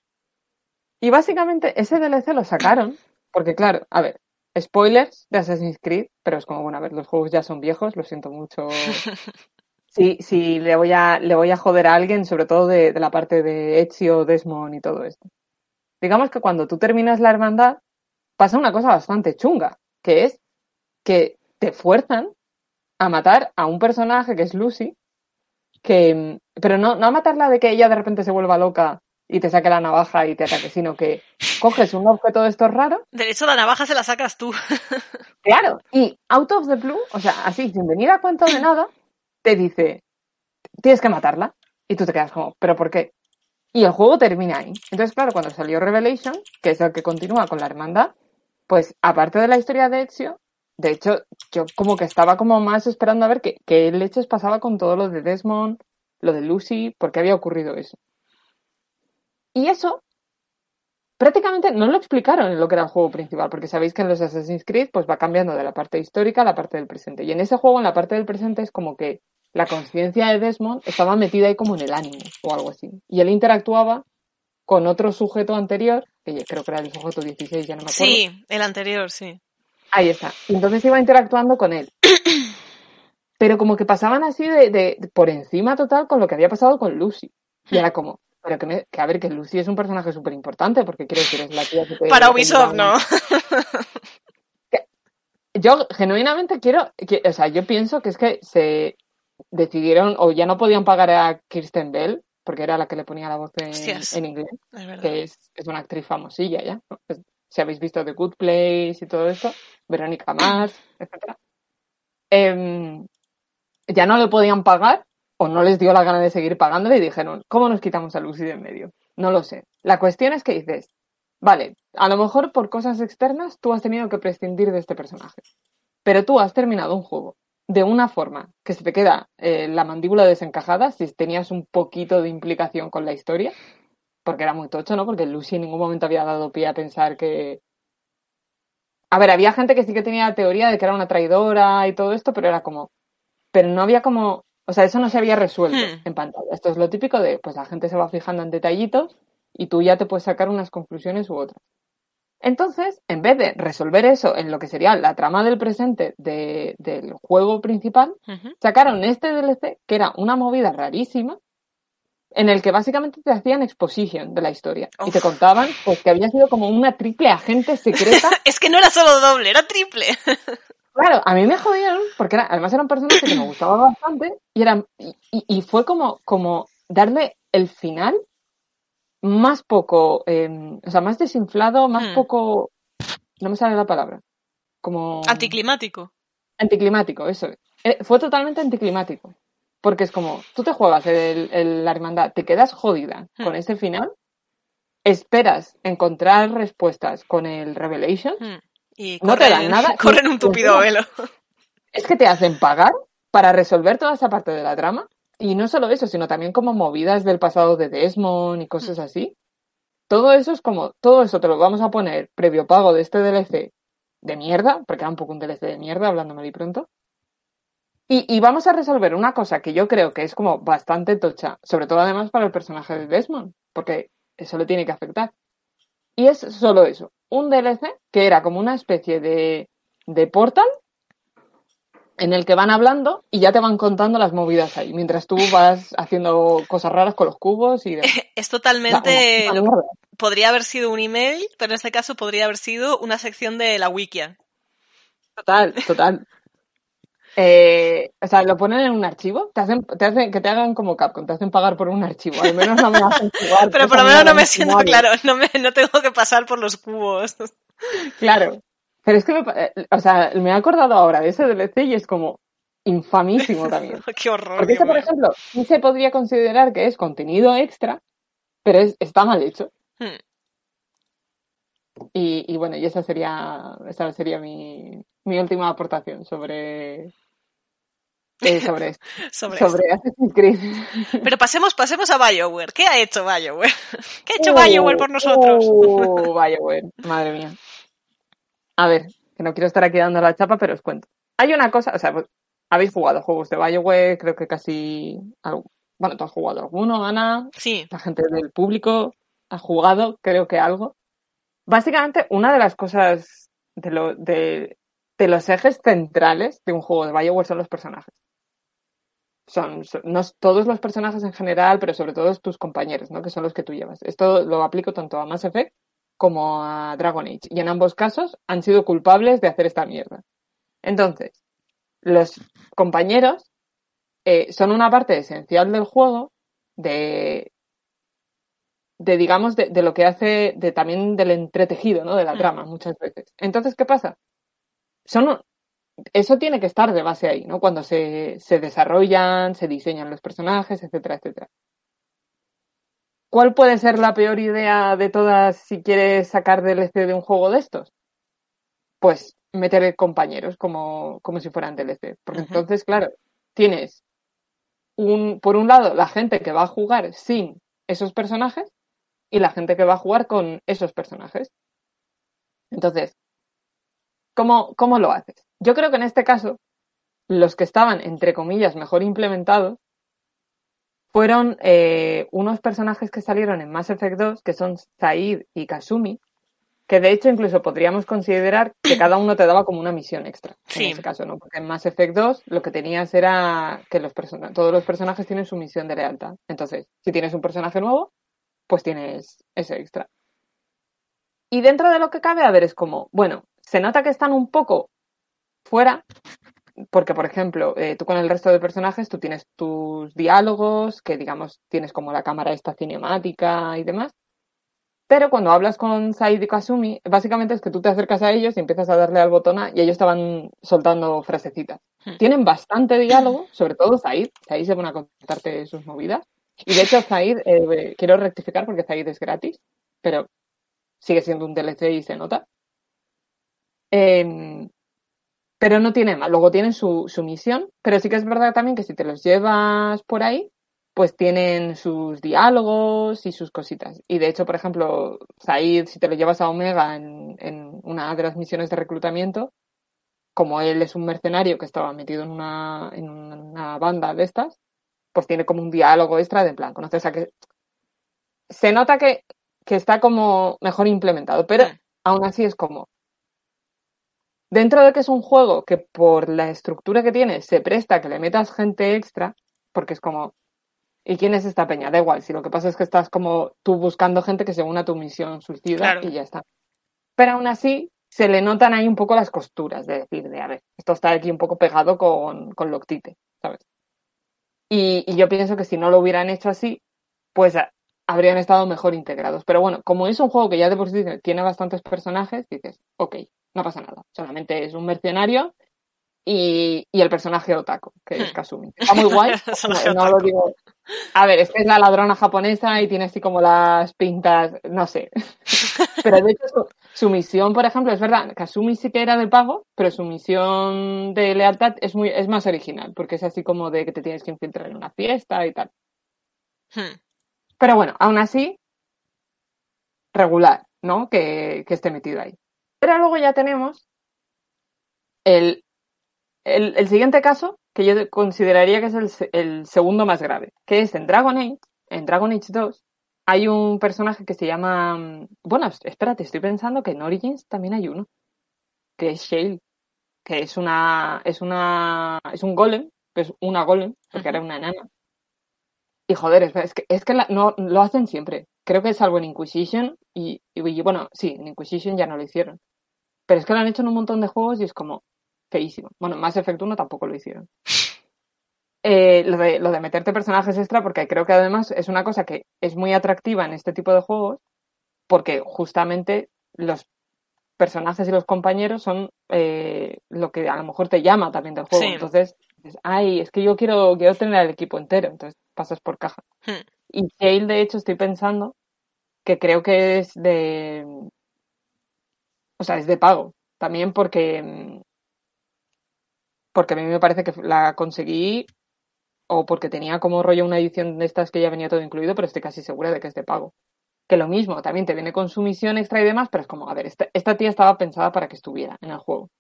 Y básicamente ese DLC lo sacaron, porque claro, a ver, spoilers de Assassin's Creed, pero es como, bueno, a ver, los juegos ya son viejos, lo siento mucho. Sí, sí, le voy a, le voy a joder a alguien, sobre todo de, de la parte de Ezio, Desmond y todo esto. Digamos que cuando tú terminas la hermandad, pasa una cosa bastante chunga, que es que te fuerzan a matar a un personaje que es Lucy, que, pero no, no a matarla de que ella de repente se vuelva loca y te saque la navaja y te ataque, sino que coges un objeto de estos raros, De hecho, la navaja se la sacas tú. claro, y out of the blue, o sea, así, sin venir a cuento de nada, te dice, tienes que matarla. Y tú te quedas como, ¿pero por qué? Y el juego termina ahí. Entonces, claro, cuando salió Revelation, que es el que continúa con la hermandad, pues aparte de la historia de Ezio, de hecho, yo como que estaba como más esperando a ver qué, qué leches pasaba con todo lo de Desmond, lo de Lucy, por qué había ocurrido eso. Y eso prácticamente no lo explicaron en lo que era el juego principal, porque sabéis que en los Assassin's Creed pues va cambiando de la parte histórica a la parte del presente. Y en ese juego, en la parte del presente, es como que la conciencia de Desmond estaba metida ahí como en el ánimo o algo así. Y él interactuaba con otro sujeto anterior, que creo que era el sujeto 16, ya no me acuerdo. Sí, el anterior, sí. Ahí está. Entonces iba interactuando con él. Pero como que pasaban así de, de- de por encima total con lo que había pasado con Lucy. Y era como, pero que, me- que a ver, que Lucy es un personaje súper importante, porque quiero decir, es la tía que. Para Ubisoft, no. Yo genuinamente quiero, que- o sea, yo pienso que es que se decidieron, o ya no podían pagar a Kirsten Bell, porque era la que le ponía la voz en, inglés, Es que es, es una actriz famosilla ya. ¿no? Es- si habéis visto The Good Place y todo esto, Verónica Mars, etc. ya no le podían pagar o no les dio la gana de seguir pagándole y dijeron, ¿cómo nos quitamos a Lucy de en medio? No lo sé. La cuestión es que dices, vale, a lo mejor por cosas externas tú has tenido que prescindir de este personaje, pero tú has terminado un juego de una forma que se te queda eh, la mandíbula desencajada si tenías un poquito de implicación con la historia, porque era muy tocho, ¿no? Porque Lucy en ningún momento había dado pie a pensar que... A ver, había gente que sí que tenía la teoría de que era una traidora y todo esto, pero era como... Pero no había como... O sea, eso no se había resuelto Hmm. en pantalla. Esto es lo típico de, pues la gente se va fijando en detallitos y tú ya te puedes sacar unas conclusiones u otras. Entonces, en vez de resolver eso en lo que sería la trama del presente de- del juego principal, sacaron este DLC que era una movida rarísima en el que básicamente te hacían exposition de la historia y te contaban pues que había sido como una triple agente secreta. Es que no era solo doble, era triple. claro, a mí me jodieron porque era- además eran personajes que me gustaban bastante y eran y, y- y fue como como darle el final más poco, eh, o sea, más desinflado, más Hmm. poco, no me sale la palabra, como Anticlimático. Anticlimático, eso. Eh, fue totalmente anticlimático. Porque es como, tú te juegas el, el- la hermandad, te quedas jodida Hmm. con ese final, esperas encontrar respuestas con el Revelation, Mm. Y No te dan nada, Corren un tupido velo. es que te hacen pagar para resolver toda esa parte de la trama. Y no solo eso, sino también como movidas del pasado de Desmond y cosas Hmm. así. Todo eso es como, todo eso te lo vamos a poner previo pago de este DLC de mierda, porque era un poco un DLC de mierda, hablándome de pronto. Y, y vamos a resolver una cosa que yo creo que es como bastante tocha, sobre todo además para el personaje de Desmond, porque eso le tiene que afectar. Y es solo eso, un DLC que era como una especie de, de portal en el que van hablando y ya te van contando las movidas ahí, mientras tú vas haciendo cosas raras con los cubos y demás. Es totalmente. lo- podría haber sido un email, pero en este caso podría haber sido una sección de la Wikia. Total, total. Eh, o sea, lo ponen en un archivo, te hacen, te hacen que te hagan como Capcom, te hacen pagar por un archivo. Al menos no me hacen jugar. Pero esa por lo menos no me en siento claro, no, me, no tengo que pasar por los cubos. Claro. Pero es que, me eh, o sea, me he acordado ahora de ese DLC y es como infamísimo también. Qué horror. Porque este, por ejemplo, sí se podría considerar que es contenido extra, pero es, está mal hecho. Hmm. Y, y bueno, y esa sería, esa sería mi, mi última aportación sobre, eh, sobre esto. Sobre sobre Assassin's Creed. esto. Pero pasemos, pasemos a BioWare. ¿Qué ha hecho BioWare? ¿Qué ha hecho BioWare por nosotros? Uh, BioWare, madre mía. A ver, que no quiero estar aquí dando la chapa, pero os cuento. Hay una cosa, o sea, pues, habéis jugado juegos de BioWare, creo que casi. algo- Bueno, tú has jugado alguno, Ana, Sí. la gente del público ha jugado, creo que algo. Básicamente, una de las cosas de, lo, de, de los ejes centrales de un juego de BioWare son los personajes. Son, son- no todos los personajes en general, pero sobre todo tus compañeros, ¿no? Que son los que tú llevas. Esto lo aplico tanto a Mass Effect como a Dragon Age. Y en ambos casos han sido culpables de hacer esta mierda. Entonces, los compañeros eh, son una parte esencial del juego de, de digamos, de, de lo que hace, de también del entretejido, ¿no? De la Mm. trama, muchas veces. Entonces, ¿qué pasa? Son, eso tiene que estar de base ahí, ¿no? Cuando se, se desarrollan, se diseñan los personajes, etcétera, etcétera. ¿Cuál puede ser la peor idea de todas si quieres sacar DLC de un juego de estos? Pues meter compañeros como, como si fueran DLC. Porque entonces, claro, tienes un, por un lado, la gente que va a jugar sin esos personajes y la gente que va a jugar con esos personajes. Entonces, ¿cómo, cómo lo haces? Yo creo que en este caso, los que estaban, entre comillas, mejor implementados fueron eh, unos personajes que salieron en Mass Effect 2, que son Said y Kasumi, que de hecho incluso podríamos considerar que cada uno te daba como una misión extra. Sí. En ese caso, ¿no? Porque en Mass Effect 2 lo que tenías era que los todos los personajes tienen su misión de lealtad. Entonces, si tienes un personaje nuevo, pues tienes ese extra. Y dentro de lo que cabe, a ver, es como, bueno, se nota que están un poco fuera, porque, por ejemplo, eh, tú con el resto de personajes, tú tienes tus diálogos, que digamos, tienes como la cámara esta cinemática y demás. Pero cuando hablas con Said y Kasumi, básicamente es que tú te acercas a ellos y empiezas a darle al botón A y ellos estaban soltando frasecitas. Hmm. Tienen bastante diálogo, sobre todo Said. Said se pone a contarte sus movidas. Y de hecho, Said, eh, quiero rectificar porque Said es gratis, pero sigue siendo un DLC y se nota. Em, pero no tiene más. Luego tienen su, su misión, pero sí que es verdad también que si te los llevas por ahí, pues tienen sus diálogos y sus cositas. Y de hecho, por ejemplo, Said, si te lo llevas a Omega en, en una de las misiones de reclutamiento, como él es un mercenario que estaba metido en una, en una banda de estas, pues tiene como un diálogo extra de en plan, conoces a que... Se nota que, que está como mejor implementado, pero aún así es como... Dentro de que es un juego que por la estructura que tiene se presta a que le metas gente extra, porque es como, ¿y quién es esta peña? Da igual, si lo que pasa es que estás como tú buscando gente que se una a tu misión suicida Claro. y ya está. Pero aún así se le notan ahí un poco las costuras, de decir, de a ver, esto está aquí un poco pegado con, con Loctite, ¿sabes? Y, y yo pienso que si no lo hubieran hecho así, pues a- habrían estado mejor integrados. Pero bueno, como es un juego que ya de por sí tiene bastantes personajes, dices, ok, no pasa nada. Solamente es un mercenario y, y el personaje otaku, que es Hmm. Kasumi. Está muy guay. No, no lo digo. A ver, es que es la ladrona japonesa y tiene así como las pintas, no sé. Pero de hecho, su, su misión, por ejemplo, es verdad, Kasumi sí que era de pago, pero su misión de lealtad es muy, es más original, porque es así como de que te tienes que infiltrar en una fiesta y tal. Hmm. Pero bueno, aún así, regular, ¿no? Que, que esté metido ahí. Pero luego ya tenemos el, el, el siguiente caso, que yo consideraría que es el, el segundo más grave, que es en Dragon Age, en Dragon Age 2, hay un personaje que se llama... Bueno, es- espérate, estoy pensando que en Origins también hay uno, que es Shale, que es una... es una... es un golem, es una golem, porque era una enana. Y joder, es, que, es que la- no, lo hacen siempre. Creo que salvo en Inquisition y, y bueno, sí, en Inquisition ya no lo hicieron. Pero es que lo han hecho en un montón de juegos y es como feísimo. Bueno, Mass Effect 1 tampoco lo hicieron. Eh, lo, de, lo de meterte personajes extra, porque creo que además es una cosa que es muy atractiva en este tipo de juegos, porque justamente los personajes y los compañeros son eh, lo que a lo mejor te llama también del juego. Sí. Entonces, dices, ay, es que yo quiero, quiero tener al equipo entero, entonces pasas por caja. Hmm. Y Shale, de hecho, estoy pensando que creo que es de. O sea, es de pago. También porque. mm, Porque a mí me parece que la conseguí. O porque tenía como rollo una edición de estas que ya venía todo incluido, pero estoy casi segura de que es de pago. Que lo mismo, también te viene con su misión extra y demás, pero es como, a ver, esta, esta tía estaba pensada para que estuviera en el juego.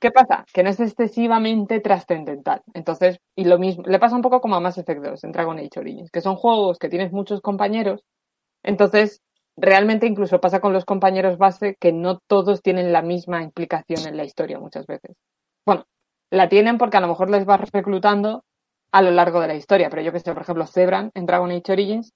¿Qué pasa? Que no es excesivamente trascendental. Entonces, y lo mismo, le pasa un poco como a Mass Effect 2 en Dragon Age Origins, que son juegos que tienes muchos compañeros. Entonces, realmente incluso pasa con los compañeros base que no todos tienen la misma implicación en la historia muchas veces. Bueno, la tienen porque a lo mejor les vas reclutando a lo largo de la historia, pero yo que sé, por ejemplo, Zebran en Dragon Age Origins,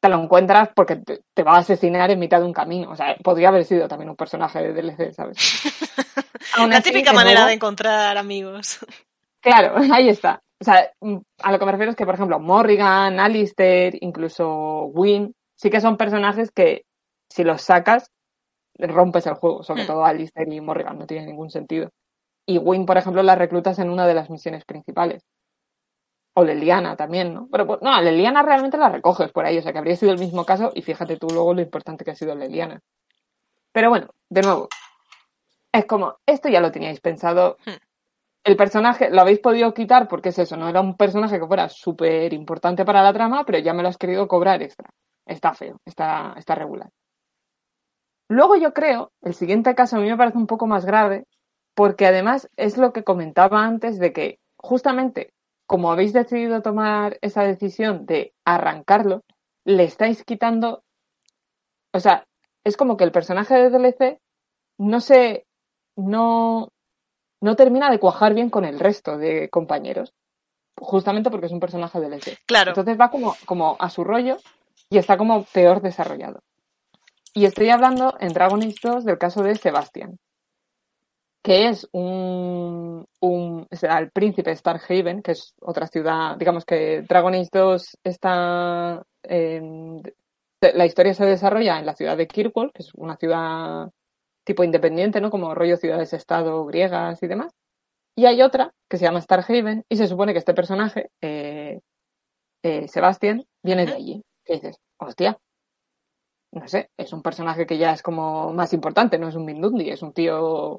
te lo encuentras porque te, te va a asesinar en mitad de un camino. O sea, podría haber sido también un personaje de DLC, ¿sabes? La típica manera de encontrar amigos. Claro, ahí está. O sea, mm, a lo que me refiero es que, por ejemplo, Morrigan, Alistair, incluso Wynn, sí que son personajes que si los sacas, rompes el juego. Sobre Hmm. todo Alistair y Morrigan, no tiene ningún sentido. Y Wynn, por ejemplo, la reclutas en una de las misiones principales. O Leliana también, ¿no? Pero pues, no, a Leliana realmente la recoges por ahí, o sea que habría sido el mismo caso y fíjate tú luego lo importante que ha sido Leliana. Pero bueno, de nuevo, es como, esto ya lo teníais pensado, Hmm. el personaje lo habéis podido quitar porque es eso, no era un personaje que fuera súper importante para la trama, pero ya me lo has querido cobrar extra. Está feo, está, está regular. Luego yo creo, el siguiente caso a mí me parece un poco más grave, porque además es lo que comentaba antes de que justamente como habéis decidido tomar esa decisión de arrancarlo, le estáis quitando, o sea, es como que el personaje de DLC no se, no, no termina de cuajar bien con el resto de compañeros, justamente porque es un personaje DLC. Claro. Entonces va como, como a su rollo y está como peor desarrollado. Y estoy hablando en Dragon Age 2 del caso de Sebastian, que es un, un sea, el príncipe Starhaven, que es otra ciudad, digamos que Dragon Age 2 está en, la historia se desarrolla en la ciudad de Kirkwall, que es una ciudad tipo independiente, ¿no? Como rollo ciudades-estado griegas y demás. Y hay otra que se llama Starhaven y se supone que este personaje, eh, eh, Sebastian, viene de allí. ¿Qué dices? Hostia, no sé, es un personaje que ya es como más importante, no es un Mindundi, es un tío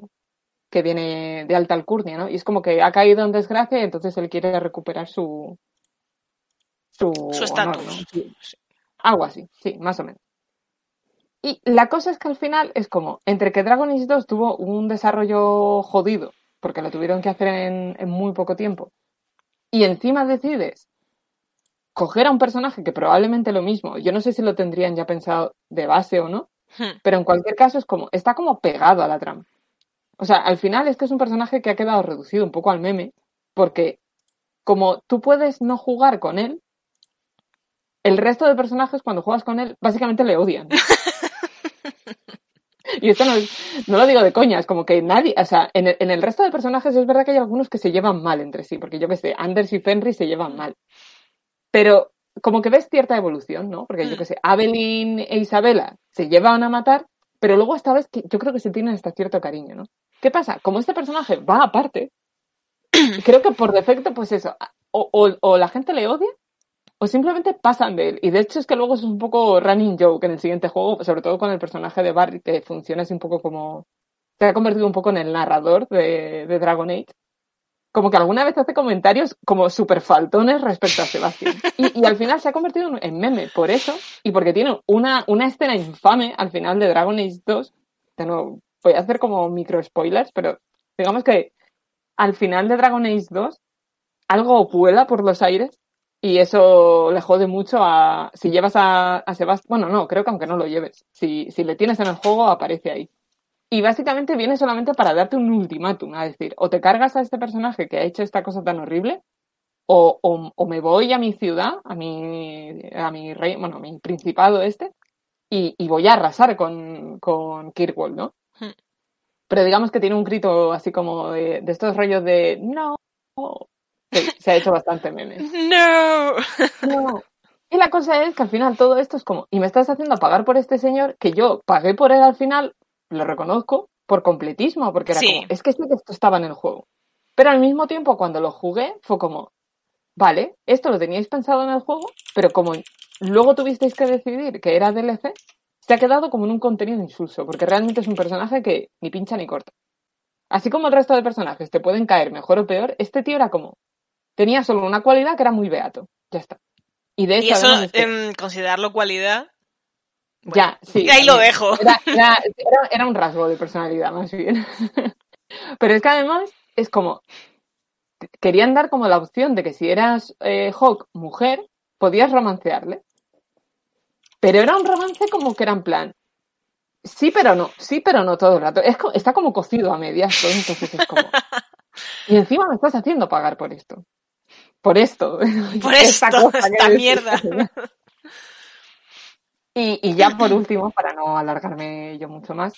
que viene de alta alcurnia, ¿no? Y es como que ha caído en desgracia y entonces él quiere recuperar su su estatus. Algo así, sí, más o menos. Y la cosa es que al final es como, entre que Dragon Age 2 tuvo un desarrollo jodido, porque lo tuvieron que hacer en, en muy poco tiempo, y encima decides coger a un personaje que probablemente lo mismo, yo no sé si lo tendrían ya pensado de base o no, Hmm. pero en cualquier caso es como, está como pegado a la trama. O sea, al final es que es un personaje que ha quedado reducido un poco al meme, porque como tú puedes no jugar con él, el resto de personajes cuando juegas con él básicamente le odian. y esto no, es- no lo digo de coña, es como que nadie, o sea, en el, en el resto de personajes es verdad que hay algunos que se llevan mal entre sí, porque yo que sé, Anders y Fenris se llevan mal. Pero como que ves cierta evolución, ¿no? Porque yo que sé, Evelyn e Isabela se llevan a matar, pero luego esta vez que yo creo que se tienen hasta cierto cariño, ¿no? ¿Qué pasa? Como este personaje va aparte, creo que por defecto, pues eso, o, o- o la gente le odia, o simplemente pasan de él. Y de hecho es que luego es un poco running joke en el siguiente juego, sobre todo con el personaje de Barry, que funciona así un poco como... Se ha convertido un poco en el narrador de, de Dragon Age. Como que alguna vez hace comentarios como súper faltones respecto a Sebastián. Y, al final se ha convertido en- meme por eso y porque tiene una, una escena infame al final de Dragon Age 2. De voy a hacer como micro spoilers, pero digamos que al final de Dragon Age 2 algo vuela por los aires y eso le jode mucho a... Si llevas a, a Sebastián... Bueno, no, creo que aunque no lo lleves. Si, si le tienes en el juego, aparece ahí. Y básicamente viene solamente para darte un ultimátum, a decir, o te cargas a este personaje que ha hecho esta cosa tan horrible, o, o, o me voy a mi ciudad, a mi, a mi rey, bueno, a mi principado este, y, y voy a arrasar con, con Kirkwall, ¿no? Hmm. Pero digamos que tiene un grito así como de, de estos rollos de no, se ha hecho bastante meme. No. No. Y la cosa es que al final todo esto es como, y me estás haciendo pagar por este señor, que yo pagué por él al final, lo reconozco, por completismo, porque era Sí. como, es que sí que esto estaba en el juego. Pero al mismo tiempo, cuando lo jugué, fue como, vale, esto lo teníais pensado en el juego, pero como luego tuvisteis que decidir que era DLC, se ha quedado como en un contenido insulso, porque realmente es un personaje que ni pincha ni corta. Así como el resto de personajes te pueden caer mejor o peor, este tío era como, tenía solo una cualidad que era muy beato, ya está. Y de hecho, Y eso, además, es que- em, considerarlo cualidad. Bueno, ya, sí. ahí lo dejo. Era, era- era- era un rasgo de personalidad, más bien. Pero es que además es como. Querían dar como la opción de que si eras eh, Hawk mujer, podías romancearle. Pero era un romance como que era en plan. Sí, pero no, sí, pero no todo el rato. Es está como cocido a medias todo, entonces es como. Y encima me estás haciendo pagar por esto. Por esto. Por Esta esto, cosa que esta decís. Y, y ya por último, para no alargarme yo mucho más,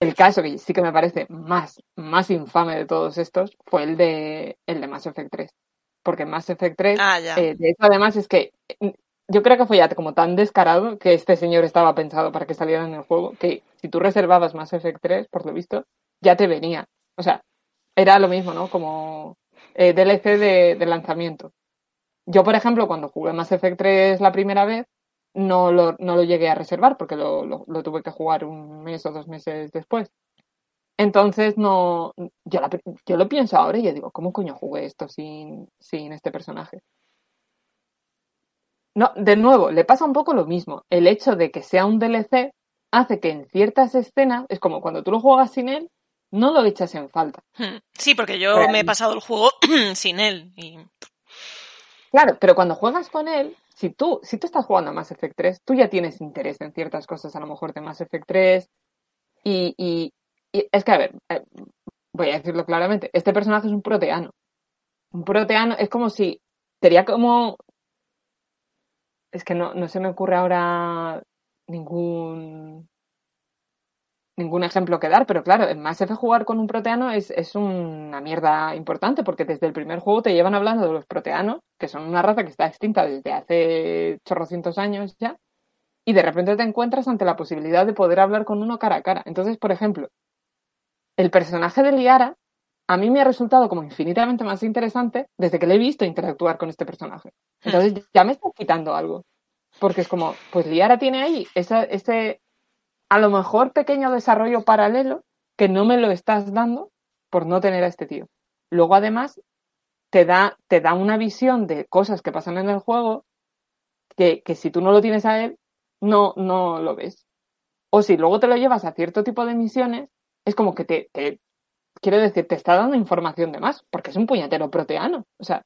el caso que sí que me parece más, más infame de todos estos fue el de, el de Mass Effect 3. Porque Mass Effect 3, Ah, eh, de hecho además es que eh, yo creo que fue ya como tan descarado que este señor estaba pensado para que saliera en el juego, que si tú reservabas Mass Effect 3, por lo visto, ya te venía. O sea, era lo mismo, ¿no? Como eh, DLC de, de lanzamiento. Yo, por ejemplo, cuando jugué Mass Effect 3 la primera vez, no lo, no lo llegué a reservar porque lo, lo- lo tuve que jugar un mes o dos meses después. Entonces, no, yo, la- yo lo pienso ahora y yo digo, ¿cómo coño jugué esto sin, sin este personaje? No, de nuevo, le pasa un poco lo mismo. El hecho de que sea un DLC hace que en ciertas escenas, es como cuando tú lo juegas sin él, no lo echas en falta. Hmm. Sí, porque yo Real. me he pasado el juego sin él. Y... Claro, pero cuando juegas con él, si tú, si tú estás jugando a Mass Effect 3, tú ya tienes interés en ciertas cosas, a lo mejor de Mass Effect 3. Y, y- es que, a ver, eh, voy a decirlo claramente, este personaje es un proteano. Un proteano es como si, sería como, es que no, no se me ocurre ahora ningún ningún ejemplo que dar, pero claro, en Mass Effect jugar con un proteano es, es, una mierda importante, porque desde el primer juego te llevan hablando de los proteanos, que son una raza que está extinta desde hace chorrocientos años ya, y de repente te encuentras ante la posibilidad de poder hablar con uno cara a cara. Entonces, por ejemplo, el personaje de Liara a mí me ha resultado como infinitamente más interesante desde que le he visto interactuar con este personaje. Entonces ya me está quitando algo. Porque es como, pues Liara tiene ahí esa, ese, a lo mejor pequeño desarrollo paralelo que no me lo estás dando por no tener a este tío. Luego además te da, te da una visión de cosas que pasan en el juego que, que si tú no lo tienes a él, no, no lo ves. O si luego te lo llevas a cierto tipo de misiones, es como que te, te quiero decir, te está dando información de más, porque es un puñetero proteano. O sea,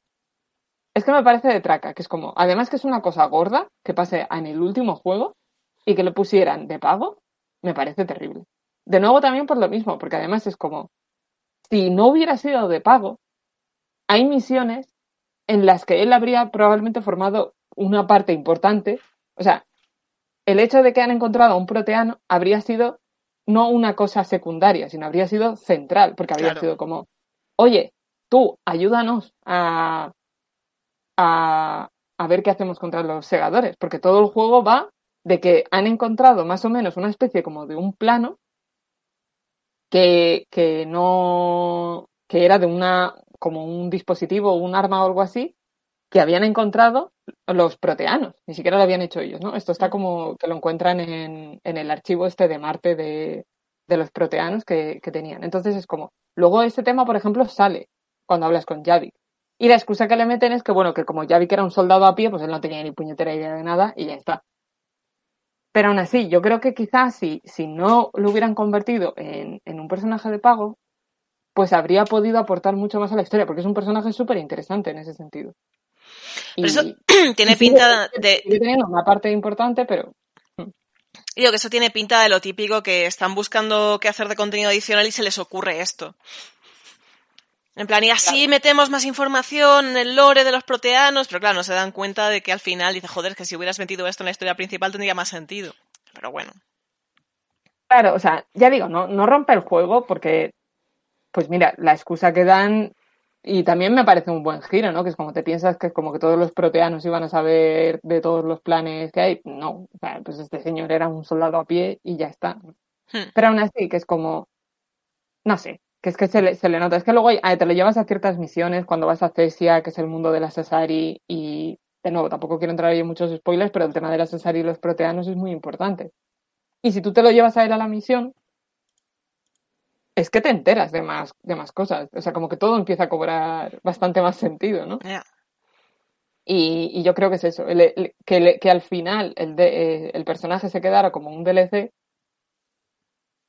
es que me parece de traca, que es como, además que es una cosa gorda que pase en el último juego y que lo pusieran de pago, me parece terrible. De nuevo también por lo mismo, porque además es como, si no hubiera sido de pago, hay misiones en las que él habría probablemente formado una parte importante. O sea, el hecho de que han encontrado a un proteano habría sido no una cosa secundaria, sino habría sido central, porque habría sido como, oye, tú, ayúdanos a, a, a ver qué hacemos contra los segadores, porque todo el juego va de que han encontrado más o menos una especie como de un plano que, que no, que era de una, como un dispositivo, un arma o algo así, que habían encontrado los proteanos, ni siquiera lo habían hecho ellos, ¿no? Esto está como que lo encuentran en, en el archivo este de Marte de, de los proteanos que, que, tenían. Entonces es como, luego este tema, por ejemplo, sale cuando hablas con Javi. Y la excusa que le meten es que, bueno, que como Javi que era un soldado a pie, pues él no tenía ni puñetera idea de nada y ya está. Pero aún así, yo creo que quizás si, si no lo hubieran convertido en, en un personaje de pago, pues habría podido aportar mucho más a la historia, porque es un personaje súper interesante en ese sentido. Pero eso tiene pinta de... teniendo una parte importante, pero... Mm. Digo que eso tiene pinta de lo típico que están buscando qué hacer de contenido adicional y se les ocurre esto. En plan, y así claro. metemos más información en el lore de los proteanos, pero claro, no se dan cuenta de que al final dice, joder, que si hubieras metido esto en la historia principal tendría más sentido. Pero bueno. Claro, o sea, ya digo, no, no rompe el juego porque, pues mira, la excusa que dan y también me parece un buen giro, ¿no? Que es como te piensas que es como que todos los proteanos iban a saber de todos los planes que hay. No, o sea, pues este señor era un soldado a pie y ya está. Hmm. Pero aún así, que es como, no sé, que es que se le, se le nota. Es que luego ay, te lo llevas a ciertas misiones cuando vas a Cesia, que es el mundo de la Cesari, y de nuevo, tampoco quiero entrar ahí en muchos spoilers, pero el tema de la Cesari y los proteanos es muy importante. Y si tú te lo llevas a él a la misión, es que te enteras de más, de más cosas. O sea, como que todo empieza a cobrar bastante más sentido, ¿no? Yeah. Y, y, yo creo que es eso, el, el, que, que, al final el, de, eh, el personaje se quedara como un DLC.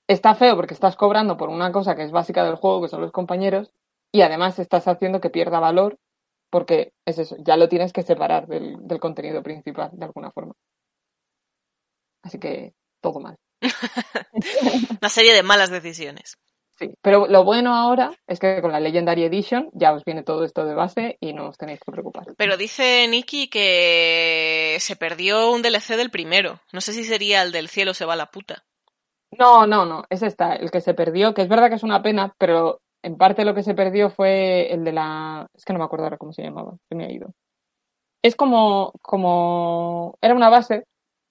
Está feo porque estás cobrando por una cosa que es básica del juego, que son los compañeros, y además estás haciendo que pierda valor porque es eso, ya lo tienes que separar del, del contenido principal de alguna forma. Así que todo mal. una serie de malas decisiones. Sí, pero lo bueno ahora es que con la Legendary Edition ya os viene todo esto de base y no os tenéis que preocupar. Pero dice Nikki que se perdió un DLC del primero. No sé si sería el del cielo se va la puta. No, no, no, ese está, el que se perdió, que es verdad que es una pena, pero en parte lo que se perdió fue el de la... Es que no me acuerdo ahora cómo se llamaba, se me ha ido. Es como, como... Era una base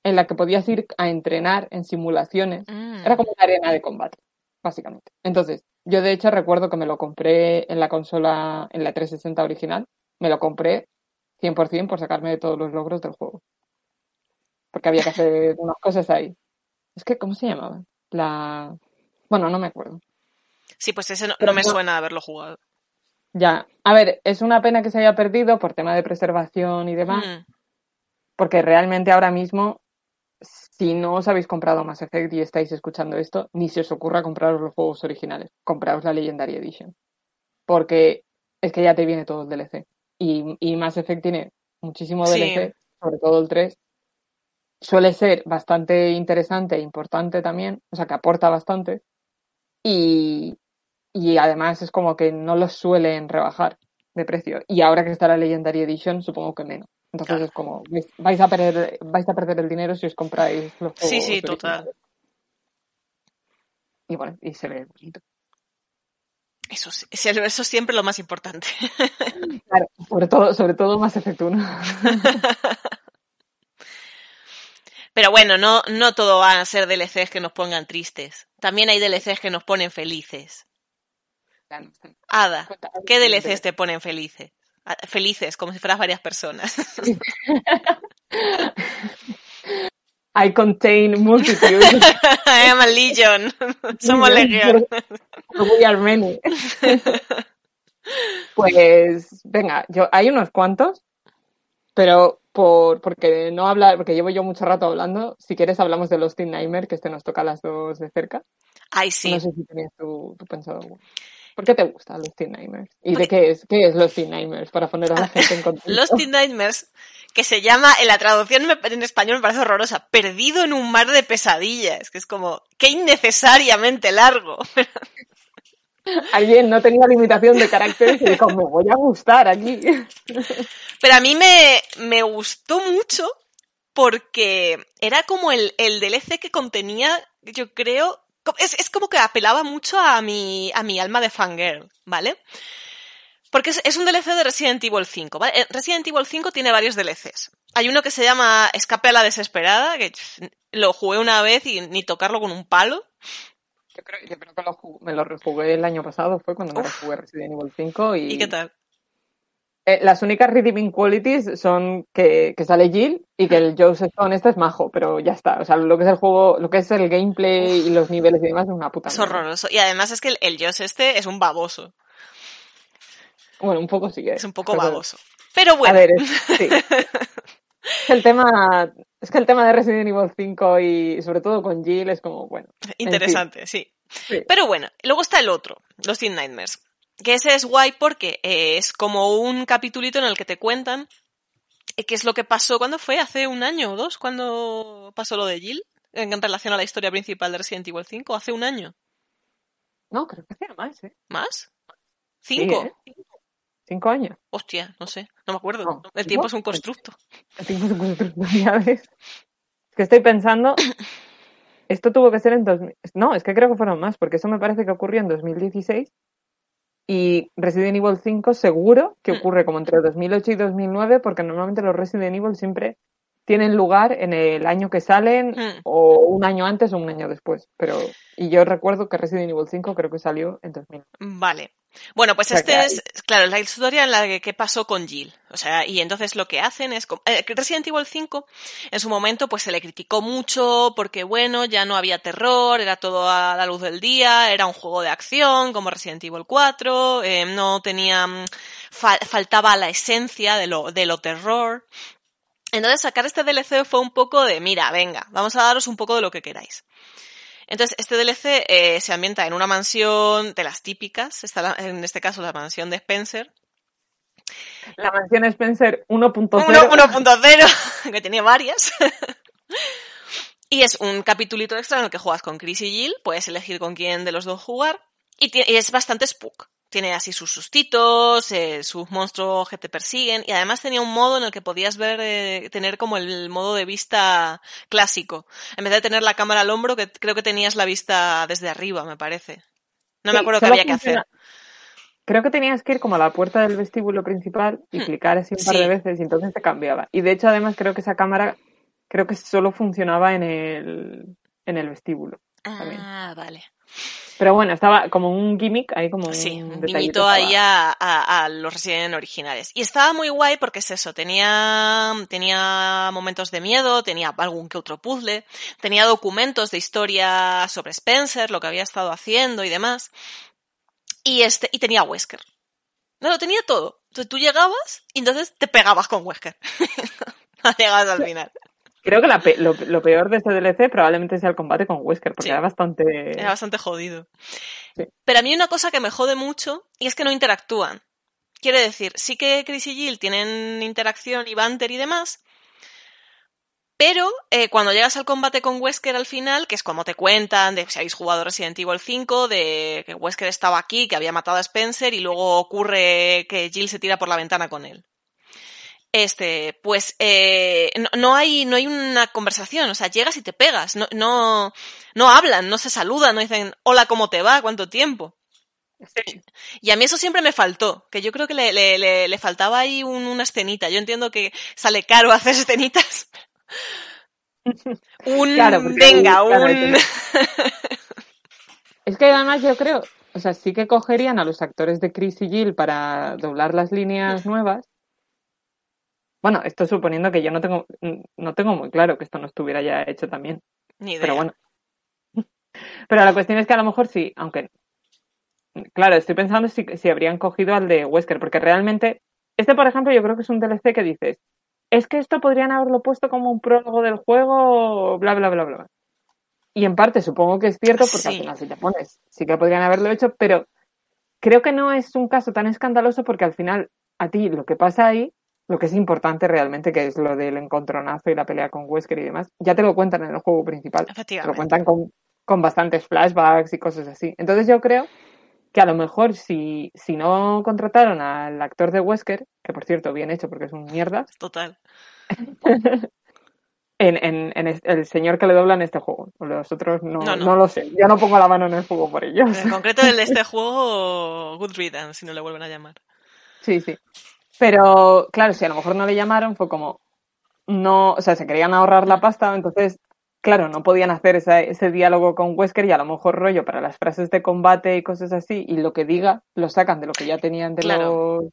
en la que podías ir a entrenar en simulaciones. Mm. Era como una arena de combate básicamente. Entonces, yo de hecho recuerdo que me lo compré en la consola, en la 360 original, me lo compré 100% por sacarme de todos los logros del juego. Porque había que hacer unas cosas ahí. Es que, ¿cómo se llamaba? La... Bueno, no me acuerdo. Sí, pues ese no, no me suena haberlo jugado. Ya, a ver, es una pena que se haya perdido por tema de preservación y demás, mm. porque realmente ahora mismo si no os habéis comprado Mass Effect y estáis escuchando esto, ni se os ocurra compraros los juegos originales. Compraos la Legendary Edition. Porque es que ya te viene todo el DLC. Y, y Mass Effect tiene muchísimo DLC, sí. sobre todo el 3. Suele ser bastante interesante e importante también, o sea que aporta bastante. Y, y además es como que no los suelen rebajar de precio. Y ahora que está la Legendary Edition, supongo que menos. Entonces Claro. es como, vais, a perder, vais a perder el dinero si os compráis los juegos. Sí, sí, total. Y bueno, y se ve bonito. Eso, eso es siempre lo más importante. Claro, sobre todo, sobre todo Effect 1. Pero bueno, no, no todo van a ser DLCs que nos pongan tristes. También hay DLCs que nos ponen felices. Ada, ¿qué DLCs te ponen felices? Felices, como si fueras varias personas. I contain multitude. I am a legion. Somos legión. We are many. Pues venga, yo hay unos cuantos, pero por porque no hablar, porque llevo yo mucho rato hablando, si quieres hablamos de Lost in Nightmare, que este nos toca a las dos de cerca. Ay, sí. No sé si tenías tú, tú pensado. ¿Por qué te gusta Lost in Nightmares? ¿Y de qué es? ¿Qué es Lost in Nightmares? Para poner a la gente en contexto. Lost in Nightmares, que se llama, en la traducción en español me parece horrorosa, Perdido en un mar de pesadillas, que es como, qué innecesariamente largo. Alguien no tenía limitación de caracteres y dijo, me voy a gustar aquí. Pero a mí me, me gustó mucho porque era como el, el DLC que contenía, yo creo, es, es como que apelaba mucho a mi, a mi alma de fangirl, ¿vale? Porque es, es un DLC de Resident Evil 5, ¿vale? Eh, Resident Evil 5 tiene varios DLCs. Hay uno que se llama Escape a la Desesperada, que lo jugué una vez y ni tocarlo con un palo. Yo creo, yo creo que lo jugué- me lo rejugué el año pasado, fue cuando me rejugué Resident Evil 5 y, ¿Y qué tal? Eh, las únicas redeeming qualities son que, que sale Jill y que el Joseph Stone este es majo, pero ya está. O sea, lo que es el juego, lo que es el gameplay y los niveles y demás es una puta Es mierda. horroroso. Y además es que el, el este es un baboso. Bueno, un poco sí que Es un poco baboso. Pero bueno. A ver, es, sí. Es el tema, es que el tema de Resident Evil 5 y sobre todo con Jill es como, bueno. Interesante, sí. Sí. Pero bueno, luego está el otro, Los in Nightmares. Que ese es guay porque eh, es como un capitulito en el que te cuentan eh, qué es lo que pasó, ¿cuándo fue? ¿Hace un año o dos? ¿Cuándo pasó lo de Jill? En relación a la historia principal de Resident Evil 5, hace un año. No, creo que hacía más, ¿eh? ¿Más? Sí, ¿Cinco? ¿eh? Cinco años. Hostia, no sé, no me acuerdo. No, El tiempo es un constructo. El tiempo es un constructo, ya ves. Es que estoy pensando, esto tuvo que ser en 2000, no, es que creo que fueron más, porque eso me parece que ocurrió en 2016 y Resident Evil 5 seguro que Hmm. ocurre como entre 2008 y 2009, porque normalmente los Resident Evil siempre tienen lugar en el año que salen Hmm. o un año antes o un año después, pero y yo recuerdo que Resident Evil 5 creo que salió en 2000. Vale. Bueno, pues O sea, este hay- es, claro, la historia en la que, que pasó con Jill. O sea, y entonces lo que hacen es... eh, Resident Evil 5, en su momento, pues se le criticó mucho porque, bueno, ya no había terror, era todo a la luz del día, era un juego de acción como Resident Evil 4, eh, no tenía... mm, fa- faltaba la esencia de lo, de lo terror. Entonces sacar este DLC fue un poco de, mira, venga, vamos a daros un poco de lo que queráis. Entonces, este DLC eh, se ambienta en una mansión de las típicas, está la- en este caso la mansión de Spencer, La mansión Spencer 1.0 Uno- 1.0, que tiene varias. y es un capitulito extra en el que juegas con Chris y Jill, puedes elegir con quién de los dos jugar, y es bastante spook. Tiene así sus sustitos, eh, sus monstruos que te persiguen, y además tenía un modo en el que podías ver, eh, tener como el modo de vista clásico. En vez de tener la cámara al hombro, que creo que tenías la vista desde arriba, me parece. No me acuerdo qué había que hacer. Creo que tenías que ir como a la puerta del vestíbulo principal y Hmm, clicar así un par sí. de veces y entonces te cambiaba. Y de hecho, además, creo que esa cámara creo que solo funcionaba en el, en el vestíbulo. también. Ah, vale. Pero bueno, estaba como un gimmick ahí, como Sí, un guiñito ahí a, a- a los Resident originales. Y estaba muy guay porque es eso, tenía, tenía momentos de miedo, tenía algún que otro puzzle, tenía documentos de historia sobre Spencer, lo que había estado haciendo y demás. Y este, y tenía Wesker. No, lo tenía todo. Entonces tú llegabas y entonces te pegabas con Wesker. no llegabas al final. Creo que la pe- lo, lo peor de este DLC probablemente sea el combate con Wesker, porque Sí. era bastante... Era bastante jodido. Sí. Pero a mí una cosa que me jode mucho y es que no interactúan. Quiere decir, sí que Chris y Jill tienen interacción y banter y demás, pero eh, cuando llegas al combate con Wesker al final, que es como te cuentan de si habéis jugado Resident Evil 5, de que Wesker estaba aquí, que había matado a Spencer y luego ocurre que Jill se tira por la ventana con él. Este, pues eh, no, no, hay, no hay una conversación, o sea, llegas y te pegas, no, no, no hablan, no se saludan, no dicen, hola, ¿cómo te va? ¿Cuánto tiempo? Sí. Y a mí eso siempre me faltó, que yo creo que le, le, le, le faltaba ahí un, una escenita. Yo entiendo que sale caro hacer escenitas. un Claro, venga, ahí, claro, un Es que además yo creo, o sea, sí que cogerían a los actores de Chris y Jill para doblar las líneas nuevas. Bueno, esto suponiendo que yo no tengo, no tengo muy claro que esto no estuviera ya hecho también. ni idea. Pero bueno. Pero la cuestión es que a lo mejor sí, aunque. Claro, estoy pensando si, si habrían cogido al de Wesker, porque realmente. Este, por ejemplo, yo creo que es un DLC que dices. Es que esto podrían haberlo puesto como un prólogo del juego, bla, bla, bla, bla. Y en parte supongo que es cierto, porque al final si te pones, sí que podrían haberlo hecho, pero creo que no es un caso tan escandaloso porque al final a ti lo que pasa ahí, lo que es importante realmente, que es lo del encontronazo y la pelea con Wesker y demás, ya te lo cuentan en el juego principal. Te lo cuentan con, con bastantes flashbacks y cosas así. Entonces yo creo que a lo mejor si, si no contrataron al actor de Wesker, que por cierto, bien hecho porque es un mierda, Total. en, en, en el señor que le dobla en este juego. Los otros no, No, no. no. lo sé. Ya no pongo la mano en el fuego por ellos. En concreto el de este juego, Good Riddance, si no le vuelven a llamar. Sí, sí. Pero claro, si a lo mejor no le llamaron, fue como. No, o sea, se querían ahorrar la pasta, entonces, claro, no podían hacer esa- ese diálogo con Wesker y a lo mejor rollo para las frases de combate y cosas así, y lo que diga lo sacan de lo que ya tenían de Claro. los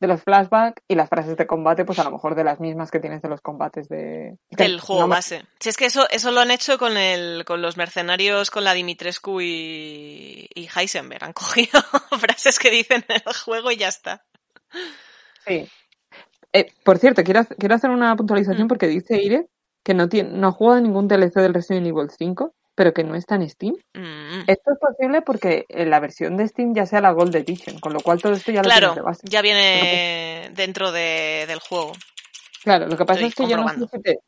de los flashbacks y las frases de combate, pues a lo mejor de las mismas que tienes de los combates de Del juego no me- base. Si es que eso, eso lo han hecho con el, con los mercenarios, con la Dimitrescu y, y Heisenberg. Han cogido frases que dicen en el juego y ya está. Sí. Eh, por cierto, quiero, quiero hacer una puntualización Mm. porque dice Ire que no, tiene, no ha jugado ningún DLC del Resident Evil 5, pero que no está en Steam. Mm. Esto es posible porque en la versión de Steam ya sea la Gold Edition, con lo cual todo esto ya lo Claro, de base. ya viene dentro de, del juego. Claro, lo que pasa Estoy es que yo no sé si te,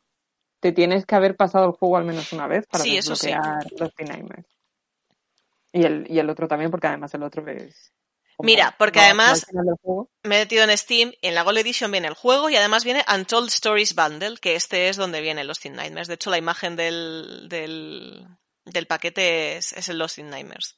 te tienes que haber pasado el juego al menos una vez para Sí, eso sí. desbloquear los Nightmares. Y el, y el otro también, porque además el otro es... Mira, porque además-. Me he metido en Steam, en la Gold Edition viene el juego y además viene Untold Stories Bundle, que este es donde vienen los Teen Nightmares. De hecho, la imagen del, del, del paquete es, es el Lost in Nightmares.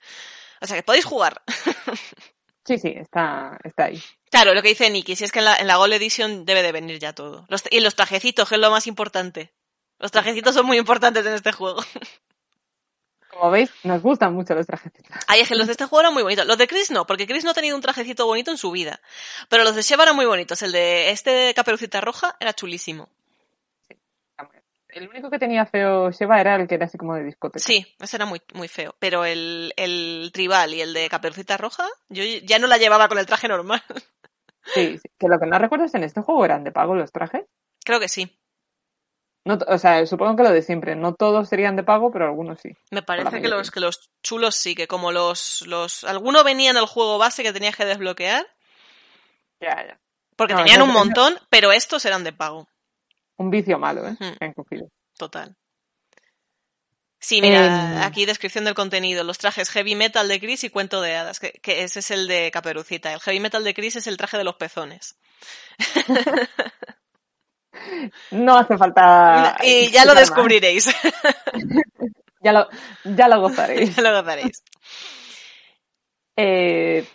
O sea que podéis jugar. Sí, sí, está, está ahí. Claro, lo que dice Nicky, si es que en la, en la Gold Edition debe de venir ya todo. Los, y los trajecitos, que es lo más importante. Los trajecitos son muy importantes en este juego. Como veis, nos gustan mucho los trajecitos. Ay, es que los de este juego eran muy bonitos. Los de Chris no, porque Chris no ha tenido un trajecito bonito en su vida. Pero los de Sheva eran muy bonitos. El de este de Caperucita Roja era chulísimo. El único que tenía feo Sheva era el que era así como de discoteca. Sí, ese era muy, muy feo. Pero el, el tribal y el de Caperucita Roja, yo ya no la llevaba con el traje normal. Sí, sí. Que lo que no recuerdo es en este juego eran de pago los trajes. Creo que sí. No, o sea, supongo que lo de siempre. No todos serían de pago, pero algunos sí. Me parece que los, que los chulos sí, que como los, los, alguno venía en el juego base que tenías que desbloquear, Ya, ya. porque No, tenían un montón, pero estos eran de pago. Un vicio malo, ¿eh? Hmm. Que han cogido. Total. Sí, mira, Em. aquí descripción del contenido. Los trajes heavy metal de Chris y cuento de hadas, que, que ese es el de Caperucita. El heavy metal de Chris es el traje de los pezones. No hace falta. y ya lo descubriréis, Ya lo, ya lo gozaréis. ya lo gozaréis. Eh,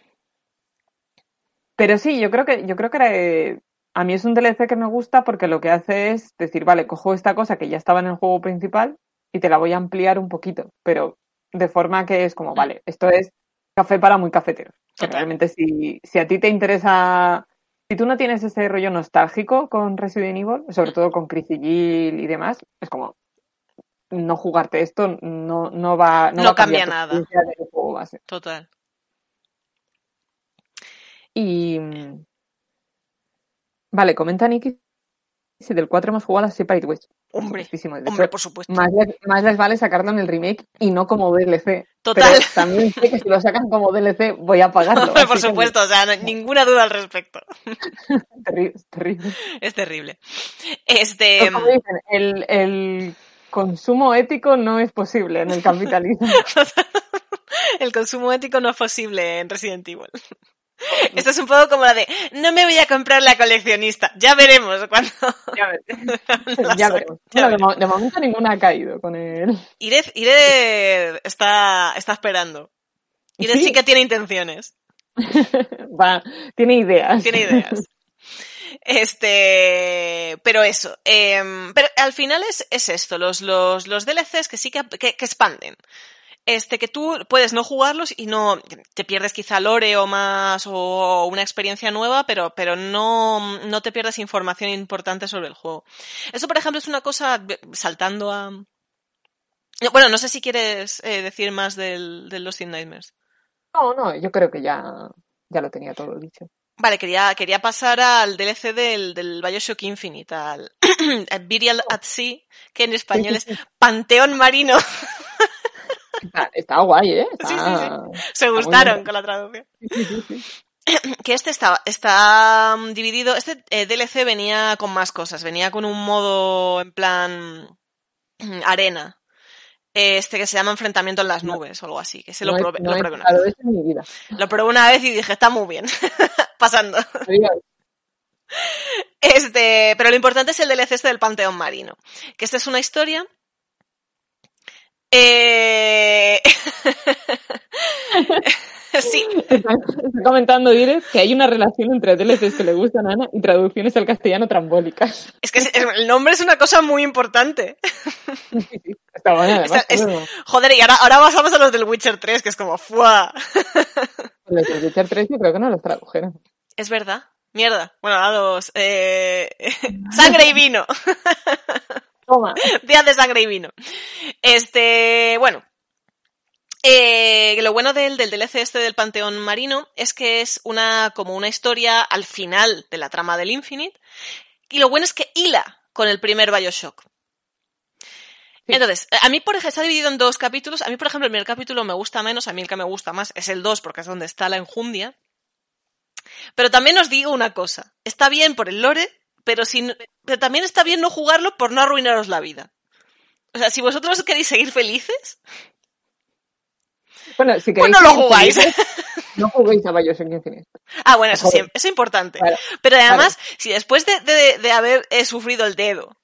pero sí, yo creo que, yo creo que era, eh, a mí es un DLC que me gusta porque lo que hace es decir, vale, cojo esta cosa que ya estaba en el juego principal y te la voy a ampliar un poquito, pero de forma que es como, vale, esto es café para muy cafeteros. Realmente si, si a ti te interesa, si tú no tienes ese rollo nostálgico con Resident Evil, sobre todo con Chris y Jill y demás, es como no jugarte esto no, no va, no No va a cambiar cambia nada. del juego base. Total. Y. mm, Vale, comenta Nicky si del 4 hemos jugado a Separate Ways. Hombre, hombre, hecho, por supuesto. más les, más les vale sacarlo en el remake y no como DLC. Total. Pero también sé que si lo sacan como DLC voy a pagarlo. por que supuesto, o sea, no- ninguna duda al respecto. es terrible. es terrible. Es terrible. Este, Como dicen, el, el consumo ético no es posible en el capitalismo. el consumo ético no es posible en Resident Evil. Esto es un poco como la de, no me voy a comprar la coleccionista. Ya veremos cuando... Ya, ver- ya veremos. Bueno, de, mo- de momento ninguna ha caído con él. Irez, Irez está, está esperando. Irez sí. Sí. que tiene intenciones. Va, tiene ideas. Tiene ideas. Este, pero eso, em, pero al final es, es esto, los, los, los DLCs que sí que, que, que expanden. Este, que tú puedes no jugarlos y no, te pierdes quizá lore o más, o una experiencia nueva, pero, pero no, no te pierdes información importante sobre el juego. Eso, por ejemplo, es una cosa, saltando a, bueno, no sé si quieres eh, decir más del, del Lost in Nightmares. No, no, yo creo que ya, ya lo tenía todo dicho. Vale, quería, quería pasar al DLC del, del Bioshock Infinite, al, al Burial at Sea, que en español es Panteón Marino. Está, está guay, ¿eh? Está, Sí, sí, sí. Se gustaron con la traducción. Que este está, está mm, dividido, este eh, DLC venía con más cosas, venía con un modo en plan arena. Este que se llama enfrentamiento en las nubes o algo así, que se lo No probé, no lo probé una vez. mi vida. Lo probé una vez y dije, está muy bien. Pasando. Este, pero lo importante es el DLC este del Panteón Marino. Que esta es una historia. Eh... sí, Está, está comentando Direct que hay una relación entre DLCs que le gustan a Ana y traducciones al castellano trambólicas. es que el nombre es una cosa muy importante. Está bueno, además. Está- es- Joder, y ahora, ahora pasamos a los del Witcher 3, que es como, ¡fua! los de Witcher 3 yo creo que no los tradujeron. Es verdad. Mierda. Bueno, a los... Eh... Sangre y vino. Toma. Días de sangre y vino. Este, bueno. Eh, lo bueno del, del DLC este del Panteón Marino es que es una, como una historia al final de la trama del Infinite. Y lo bueno es que hila con el primer Bioshock. Sí. Entonces, a mí, por ejemplo, está dividido en dos capítulos. A mí, por ejemplo, el primer capítulo me gusta menos. A mí el que me gusta más es el 2 porque es donde está la enjundia. Pero también os digo una cosa. Está bien por el lore, pero, sin, pero también está bien no jugarlo por no arruinaros la vida. O sea, si vosotros queréis seguir felices, Bueno, si pues queréis no lo jugáis. felices, No juguéis a Bioshock Infinite. Ah, bueno, eso sí, eso es importante. Pero además, si después de, de- de haber eh, sufrido el dedo,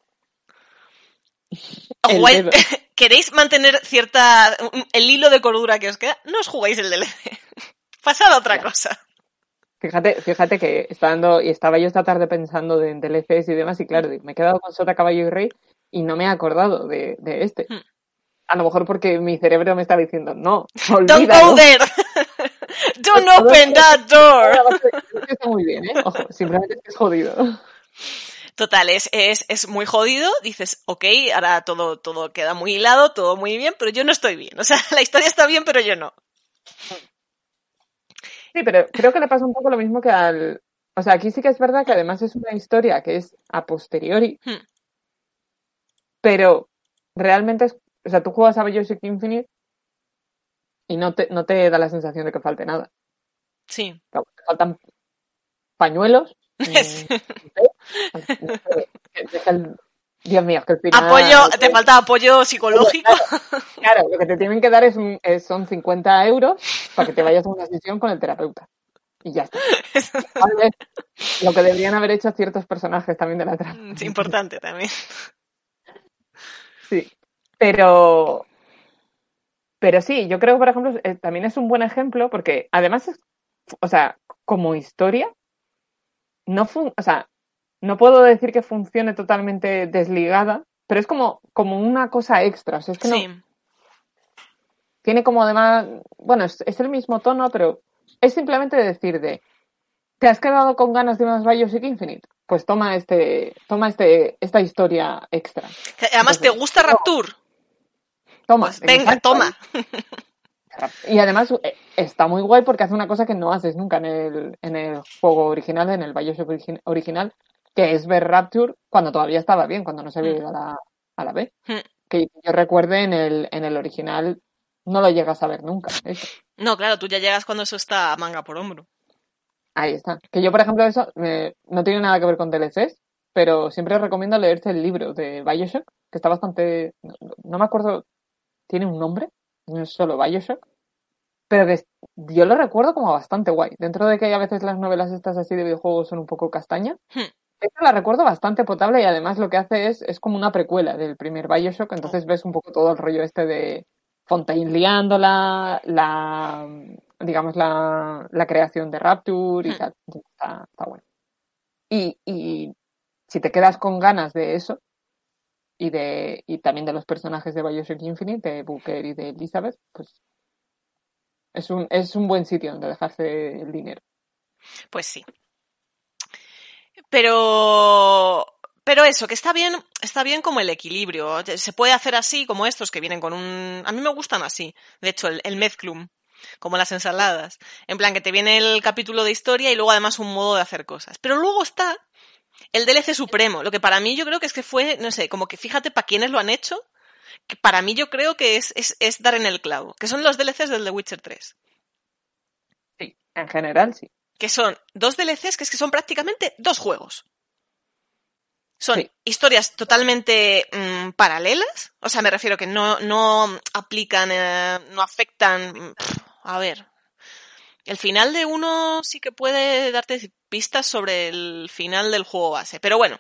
os El jugáis- dedo. queréis mantener cierta el hilo de cordura que os queda, no os jugáis el DLC. Pasad a otra Ya. cosa. Fíjate, fíjate que estando, y estaba yo esta tarde pensando de- en DLCs y demás, y claro, me he quedado con Sota, Caballo y Rey y no me he acordado de, de este. Hmm. A lo mejor porque mi cerebro me estaba diciendo, no, Don't olvídalo. go there. Don't open that door. Está muy bien, ¿eh? Ojo, simplemente es jodido. Total, es, es, es muy jodido. Dices, ok, ahora todo, todo queda muy hilado, todo muy bien, pero yo no estoy bien. O sea, la historia está bien, pero yo no. Sí, pero creo que le pasa un poco lo mismo que al... O sea, aquí sí que es verdad que además es una historia que es a posteriori, Hmm. pero realmente es... O sea, tú juegas a Bioshock Infinite y no te, no te da la sensación de que falte nada. Sí. Te faltan pañuelos. Mm, Dios mío, que final... Apoyo, te falta apoyo psicológico. Claro, lo que te tienen que dar es, son 50 euros para que te vayas a una sesión con el terapeuta. Y ya está. Tal vez lo que deberían haber hecho ciertos personajes también de la trama. Es importante también. Sí. Pero. Pero sí, yo creo que, por ejemplo, eh, también es un buen ejemplo porque además es. O sea, como historia, no fun o sea, no puedo decir que funcione totalmente desligada, pero es como, como una cosa extra. O sea, es que no, Sí. tiene como además, bueno, es, es el mismo tono, pero es simplemente decir de, ¿te has quedado con ganas de más Bioshock Infinite? Pues toma este, toma este, esta historia extra. Además, ¿te gusta no. Rapture? Toma. Pues venga, exacto. toma. Y además eh, está muy guay porque hace una cosa que no haces nunca en el, en el juego original, en el Bioshock origi- original, que es ver Rapture cuando todavía estaba bien, cuando no se había Mm. ido a la, a la B. Mm. Que yo recuerde en el, en el original no lo llegas a ver nunca. eso. No, claro, tú ya llegas cuando eso está manga por hombro. Ahí está. Que yo, por ejemplo, eso me- no tiene nada que ver con DLCs, pero siempre recomiendo leerse el libro de Bioshock, que está bastante. No, no me acuerdo. ¿Tiene un nombre? No es solo Bioshock. pero que yo lo recuerdo como bastante guay. Dentro de que a veces las novelas estas así de videojuegos son un poco castaña, Hmm. Esta la recuerdo bastante potable y además lo que hace es, es como una precuela del primer Bioshock, entonces ves un poco todo el rollo este de Fontaine liándola, la, digamos, la, la creación de Rapture y Hmm. tal. Está, está bueno. Y, y si te quedas con ganas de eso, y de y también de los personajes de Bioshock Infinite, de Booker y de Elizabeth, pues es un, es un buen sitio donde dejarse el dinero. Pues sí. Pero. Pero eso, que está bien, está bien como el equilibrio. Se puede hacer así, como estos que vienen con un. A mí me gustan así. De hecho, el, mezclum, como las ensaladas. En plan, que te viene el capítulo de historia y luego además un modo de hacer cosas. Pero luego está el DLC supremo, lo que para mí yo creo que es que fue, no sé, como que fíjate para quiénes lo han hecho, que para mí yo creo que es, es, es dar en el clavo, que son los DLCs del The Witcher 3. Sí, en general sí. Que son dos DLCs que es que son prácticamente dos juegos. Son Sí. historias totalmente mm, paralelas, o sea, me refiero que no, no aplican, eh, no afectan. mm, pff, A ver, el final de uno sí que puede darte pistas sobre el final del juego base, pero bueno,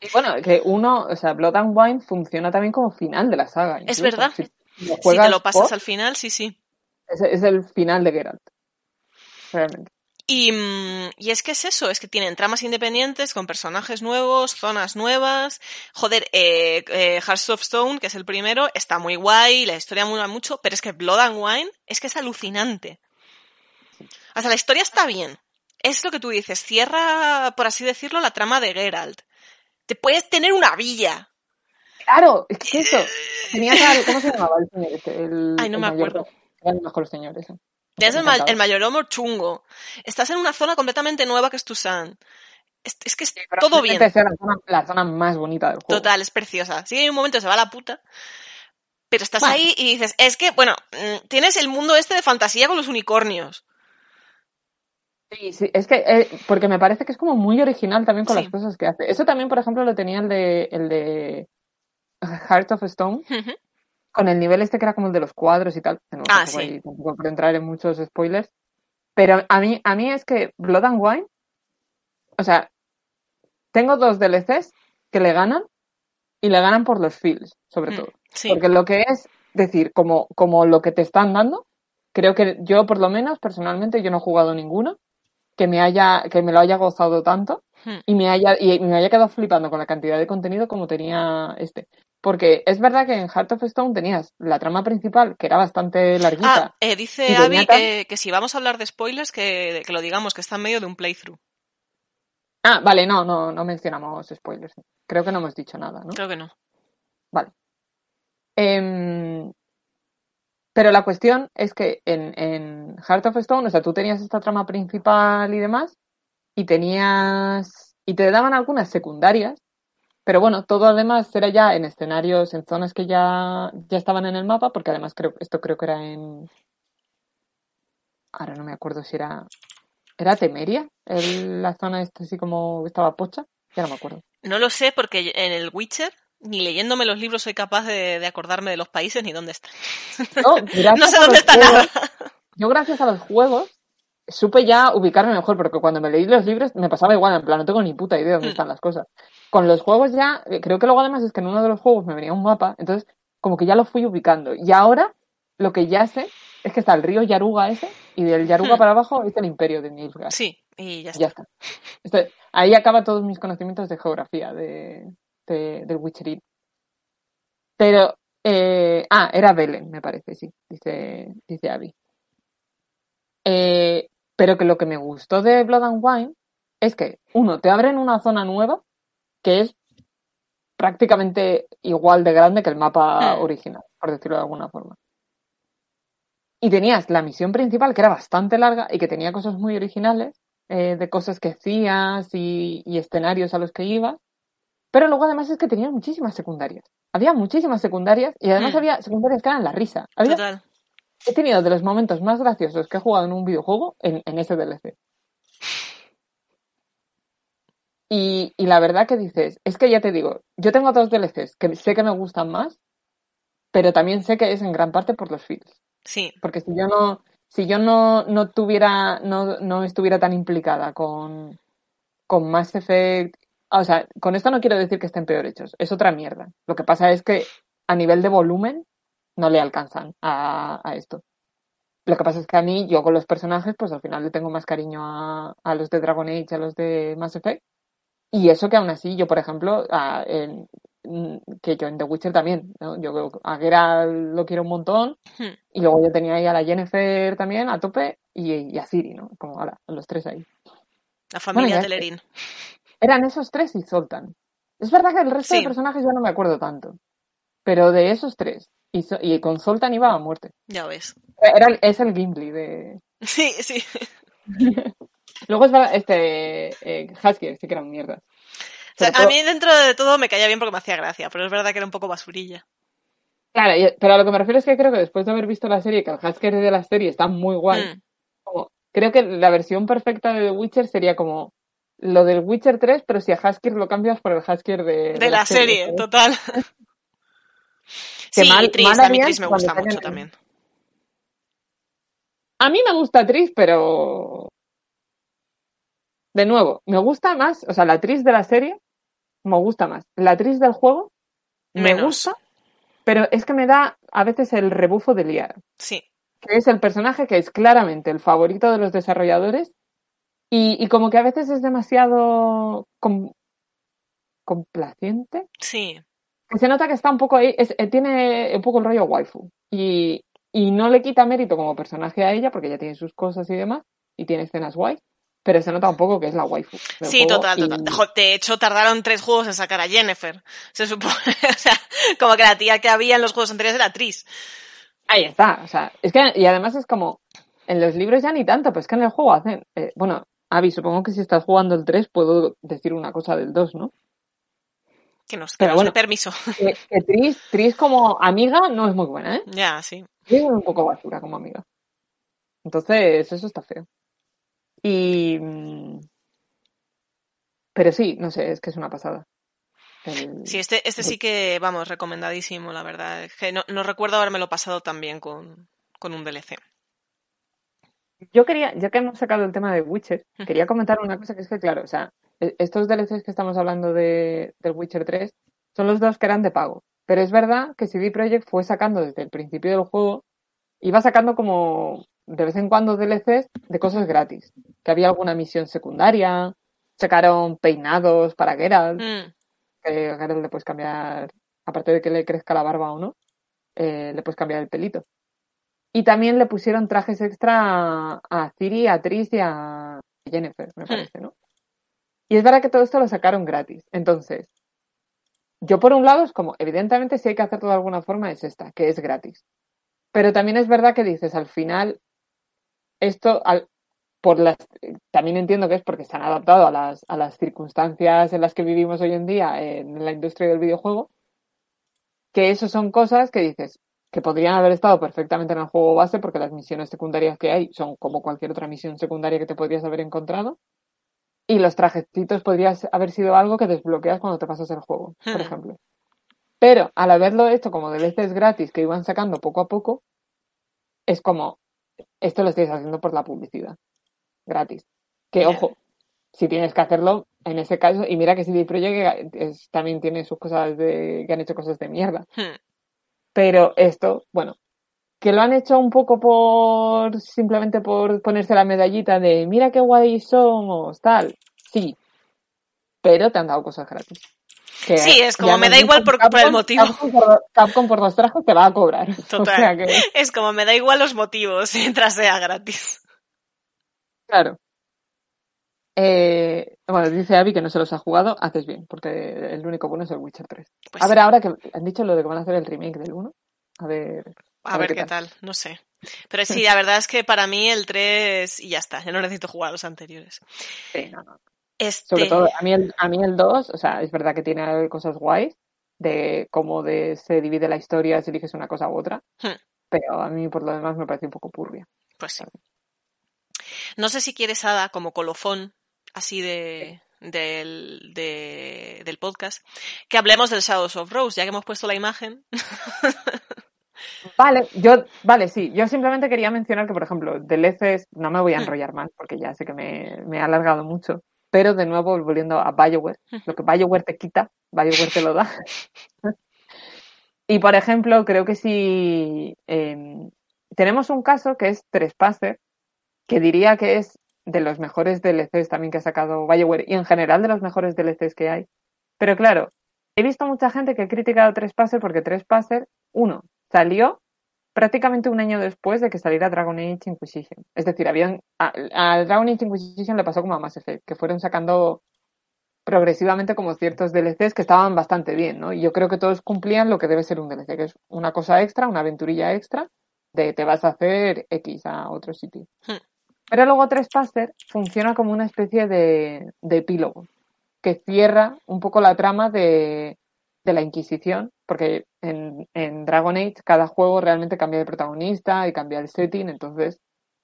Y bueno, que uno, o sea, Blood and Wine funciona también como final de la saga. Es verdad. Si, te lo pasas por, al final, sí, sí. es, es el final de Geralt. Realmente. Y, mm, y es que es eso, es que tienen tramas independientes con personajes nuevos, zonas nuevas. Joder, eh, eh, Hearts of Stone, que es el primero, está muy guay, la historia mola mucho, pero es que Blood and Wine es que es alucinante. O sea, la historia está bien. Es lo que tú dices, cierra, por así decirlo, la trama de Geralt. Te puedes tener una villa. Claro, es que eso. Tenías al, ¿cómo se llamaba el señor este? El, Ay, no el me mayor- acuerdo. Eran mejor los señores. ¿eh? Tienes el, ma- el mayoromo chungo. Estás en una zona completamente nueva que es Tucson. Es, es que es todo bien. sea la zona, la zona más bonita del juego. Total, es preciosa. Sí, hay un momento se va a la puta. Pero estás Bueno. ahí y dices, es que, bueno, mm, tienes el mundo este de fantasía con los unicornios. Sí, sí, es que, eh, porque me parece que es como muy original también con Sí. las cosas que hace. Eso también, por ejemplo, lo tenía el de, el de Heart of Stone. Con el nivel este que era como el de los cuadros y tal. no, Ah, tampoco, sí. hay- tampoco quiero entrar en muchos spoilers. Pero a mí, a mí es que Blood and Wine, o sea, tengo dos DLCs que le ganan y le ganan por los feels, sobre Mm, todo. Sí. Porque lo que es decir, como, como lo que te están dando, creo que yo por lo menos, personalmente, yo no he jugado ninguno que me haya, que me lo haya gozado tanto Hmm. y me haya, y me haya quedado flipando con la cantidad de contenido como tenía este. Porque es verdad que en Heart of Stone tenías la trama principal, que era bastante larguita. Ah, eh, dice Abby tan- que, que si vamos a hablar de spoilers, que, que lo digamos, que está en medio de un playthrough. Ah, vale, no, no, no mencionamos spoilers. Creo que no hemos dicho nada, ¿no? Creo que no. Vale. Em, pero la cuestión es que en, en Heart of Stone, o sea, tú tenías esta trama principal y demás, y tenías. y te daban algunas secundarias, pero bueno, todo además era ya en escenarios, en zonas que ya, ya estaban en el mapa, porque además creo, esto creo que era en. Ahora no me acuerdo si era. ¿Era Temeria? El- la zona esta así como estaba pocha. Ya no me acuerdo. No lo sé porque en el Witcher, ni leyéndome los libros soy capaz de, de acordarme de los países ni dónde están. No, gracias No sé dónde está juegos- nada. Yo gracias a los juegos supe ya ubicarme mejor, porque cuando me leí los libros me pasaba igual, en plan, no tengo ni puta idea de dónde están las cosas. Con los juegos ya, eh, creo que luego además es que en uno de los juegos me venía un mapa, entonces como que ya lo fui ubicando. Y ahora lo que ya sé es que está el río Yaruga ese, y del Yaruga Hmm. para abajo es el imperio de Nilfgaard. Sí, y ya Y ya está. está. Ahí acaban todos mis conocimientos de geografía de, de- del Witcherit. Pero, eh, ah, era Belén, me parece, sí, dice, dice Abby. Eh, pero que lo que me gustó de Blood and Wine es que, uno, te abren una zona nueva que es prácticamente igual de grande que el mapa Hmm. original, por decirlo de alguna forma. Y tenías la misión principal, que era bastante larga y que tenía cosas muy originales, eh, de cosas que hacías y, y escenarios a los que ibas. Pero luego además es que tenías muchísimas secundarias. Había muchísimas secundarias y además Hmm. había secundarias que eran la risa. Había, Total. He tenido de los momentos más graciosos que he jugado en un videojuego en, en ese DLC. Y, y la verdad que dices, es que ya te digo, yo tengo dos DLCs que sé que me gustan más, pero también sé que es en gran parte por los feels. Sí. Porque si yo no, si yo no, no tuviera, no, no estuviera tan implicada con, con Mass Effect, o sea, con esto no quiero decir que estén peor hechos, es otra mierda. Lo que pasa es que a nivel de volumen no le alcanzan a, a esto. Lo que pasa es que a mí, yo con los personajes, pues al final le tengo más cariño a, a los de Dragon Age, a los de Mass Effect. Y eso que aún así, yo, por ejemplo, a- en- mm, que yo en The Witcher también, ¿no? Yo a Geralt lo quiero un montón. Hmm. Y luego yo tenía ahí a la Jennifer también a tope y, y a Ciri, ¿no? Como, ahora, los tres ahí. La familia ya- Telerín. Eran esos tres y Zoltan. Es verdad que el resto Sí. de personajes ya no me acuerdo tanto. Pero de esos tres. Y, So- y con Zoltan iba a muerte. Ya ves. Era, es el Gimli de. Sí, sí. Luego es este. Eh, sí que era un mierda. O sea, a mí dentro de todo me caía bien porque me hacía gracia, pero es verdad que era un poco basurilla. Claro, y- pero a lo que me refiero es que creo que después de haber visto la serie, que el Hasker de la serie está muy guay. Mm. como- creo que la versión perfecta de The Witcher sería como lo del Witcher 3, pero si a Hasker lo cambias por el Hasker de, De la serie, total. Que Sí, mal- y Tris, mal a mí Tris me gusta mucho también. A mí me gusta Tris, pero. De nuevo, me gusta más, o sea, la Tris de la serie me gusta más. La Tris del juego me Menos. gusta, pero es que me da a veces el rebufo de Liara, Sí, que es el personaje que es claramente el favorito de los desarrolladores y, y como que a veces es demasiado com- complaciente. sí. Que se nota que está un poco ahí, es- eh, tiene un poco el rollo waifu. Y, y no le quita mérito como personaje a ella, porque ella tiene sus cosas y demás, y tiene escenas guay, pero se nota un poco que es la waifu. Sí, total, y- total. De hecho, tardaron tres juegos en sacar a Jennifer. Se supone, o sea, como que la tía que había en los juegos anteriores era Tris. Ahí está, o sea, es que, y además es como, en los libros ya ni tanto, pues que en el juego hacen, eh, bueno, Avi, supongo que si estás jugando el 3 puedo decir una cosa del 2, ¿no? Que nos, que Pero nos bueno. dé permiso. Que, que Tris, Tris como amiga no es muy buena, ¿eh? Ya, sí. Tris es un poco basura como amiga. Entonces, eso está feo. Y... mm, Pero sí, no sé, es que es una pasada. El- Sí, este, este sí que, vamos, recomendadísimo, la verdad. Es que no, no recuerdo habérmelo pasado tan bien con, con un DLC. Yo quería, ya que hemos sacado el tema de Witcher, quería comentar una cosa que es que, claro, o sea, estos DLCs que estamos hablando de, del Witcher 3 son los dos que eran de pago. Pero es verdad que CD Projekt fue sacando desde el principio del juego, iba sacando como de vez en cuando DLCs de cosas gratis. Que había alguna misión secundaria, sacaron peinados para Geralt, Mm, que a Geralt le puedes cambiar, aparte de que le crezca la barba o no, eh, le puedes cambiar el pelito. Y también le pusieron trajes extra a, a Ciri, a Tris y a Jennifer, me parece, ¿no? Y es verdad que todo esto lo sacaron gratis. Entonces, yo por un lado es como, evidentemente si hay que hacerlo de alguna forma es esta, que es gratis. Pero también es verdad que dices, al final, esto, por las, también entiendo que es porque se han adaptado a las, a las circunstancias en las que vivimos hoy en día en la industria del videojuego, que eso son cosas que dices que podrían haber estado perfectamente en el juego base porque las misiones secundarias que hay son como cualquier otra misión secundaria que te podrías haber encontrado. Y los trajecitos podrías haber sido algo que desbloqueas cuando te pasas el juego, por ejemplo. Pero al haberlo hecho como DLCs gratis que iban sacando poco a poco, es como, esto lo estáis haciendo por la publicidad, gratis. Que ojo, si tienes que hacerlo, en ese caso, y mira que CD Projekt es- también tiene sus cosas de, que han hecho cosas de mierda. Pero esto, bueno, que lo han hecho un poco por, simplemente por ponerse la medallita de, mira qué guay somos, tal. Sí. Pero te han dado cosas gratis. Que Sí, es como, me da igual por- por el Capcom- motivo. Capcom por, Capcom por los trajes te va a cobrar. Total. O sea que, Es como, me da igual los motivos mientras sea gratis. claro. Eh, bueno, dice Abby que no se los ha jugado, haces bien, porque el único bueno es el Witcher 3. Pues a ver, ahora que han dicho lo de que van a hacer el remake del 1, a ver. A ver qué tal, no sé. Pero sí, la verdad es que para mí el 3 y ya está, ya no necesito jugar a los anteriores. Sí, no, no. Este, Sobre todo, a mí, el, a mí el 2, o sea, es verdad que tiene cosas guays, de cómo de, se divide la historia si eliges una cosa u otra, Hmm. pero a mí por lo demás me parece un poco purria. Pues sí. No sé si quieres, Ada, como colofón, así de, del, de- del podcast, que hablemos del Shadows of Rose, ya que hemos puesto la imagen. Vale, yo, vale, sí. Yo simplemente quería mencionar que, por ejemplo, DLCs, no me voy a enrollar más porque ya sé que me, me he alargado mucho. Pero de nuevo, volviendo a Bioware, lo que Bioware te quita, Bioware te lo da. y por ejemplo, creo que si em, tenemos un caso que es Trespasser, que diría que es de los mejores DLCs también que ha sacado Bioware y en general de los mejores DLCs que hay. Pero claro, he visto mucha gente que ha criticado Trespasser porque Trespasser, uno, salió prácticamente un año después de que saliera Dragon Age Inquisition. Es decir, habían a, Dragon Age Inquisition le pasó como a Mass Effect, que fueron sacando progresivamente como ciertos DLCs que estaban bastante bien, ¿no? Y yo creo que todos cumplían lo que debe ser un DLC, que es una cosa extra, una aventurilla extra, de te vas a hacer X a otro sitio. Hmm. Pero luego Trespasser funciona como una especie de, de epílogo, que cierra un poco la trama de, de la Inquisición, porque en, en, Dragon Age cada juego realmente cambia de protagonista y cambia el setting, entonces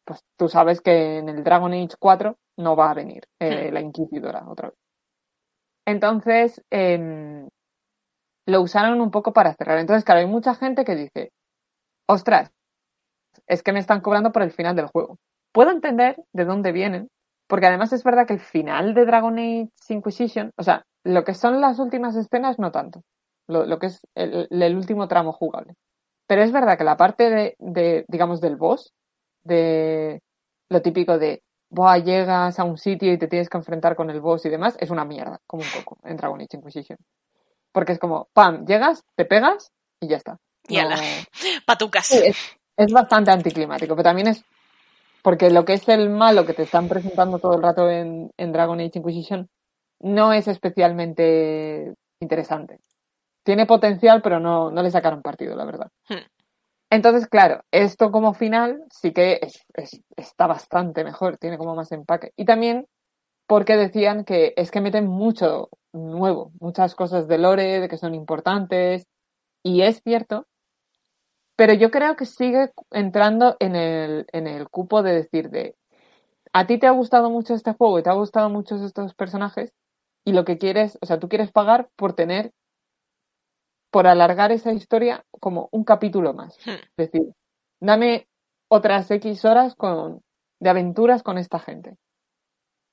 pues tú sabes que en el Dragon Age 4 no va a venir eh, hmm. la Inquisidora otra vez. Entonces em, lo usaron un poco para cerrar. Entonces, claro, hay mucha gente que dice, ostras, es que me están cobrando por el final del juego. Puedo entender de dónde vienen, porque además es verdad que el final de Dragon Age Inquisition, o sea, lo que son las últimas escenas no tanto, lo, que es el, último tramo jugable. Pero es verdad que la parte de, de, digamos, del boss, de lo típico de, Boah, llegas a un sitio y te tienes que enfrentar con el boss y demás, es una mierda, como un coco en Dragon Age Inquisition. Porque es como, pam, llegas, te pegas y ya está. Y no... patucas. es, es, bastante anticlimático, pero también es porque lo que es el malo que te están presentando todo el rato en, en Dragon Age Inquisition no es especialmente interesante. Tiene potencial, pero no, no le sacaron partido, la verdad. Hmm. Entonces, claro, esto como final sí que está bastante mejor, tiene como más empaque. Y también porque decían que es que meten mucho nuevo, muchas cosas de lore, de que son importantes, y es cierto, pero yo creo que sigue entrando en el, en el cupo de decir de, a ti te ha gustado mucho este juego y te ha gustado mucho estos personajes, y lo que quieres, o sea, tú quieres pagar por tener, por alargar esa historia como un capítulo más. Hmm. Es decir, dame otras X horas con, de aventuras con esta gente.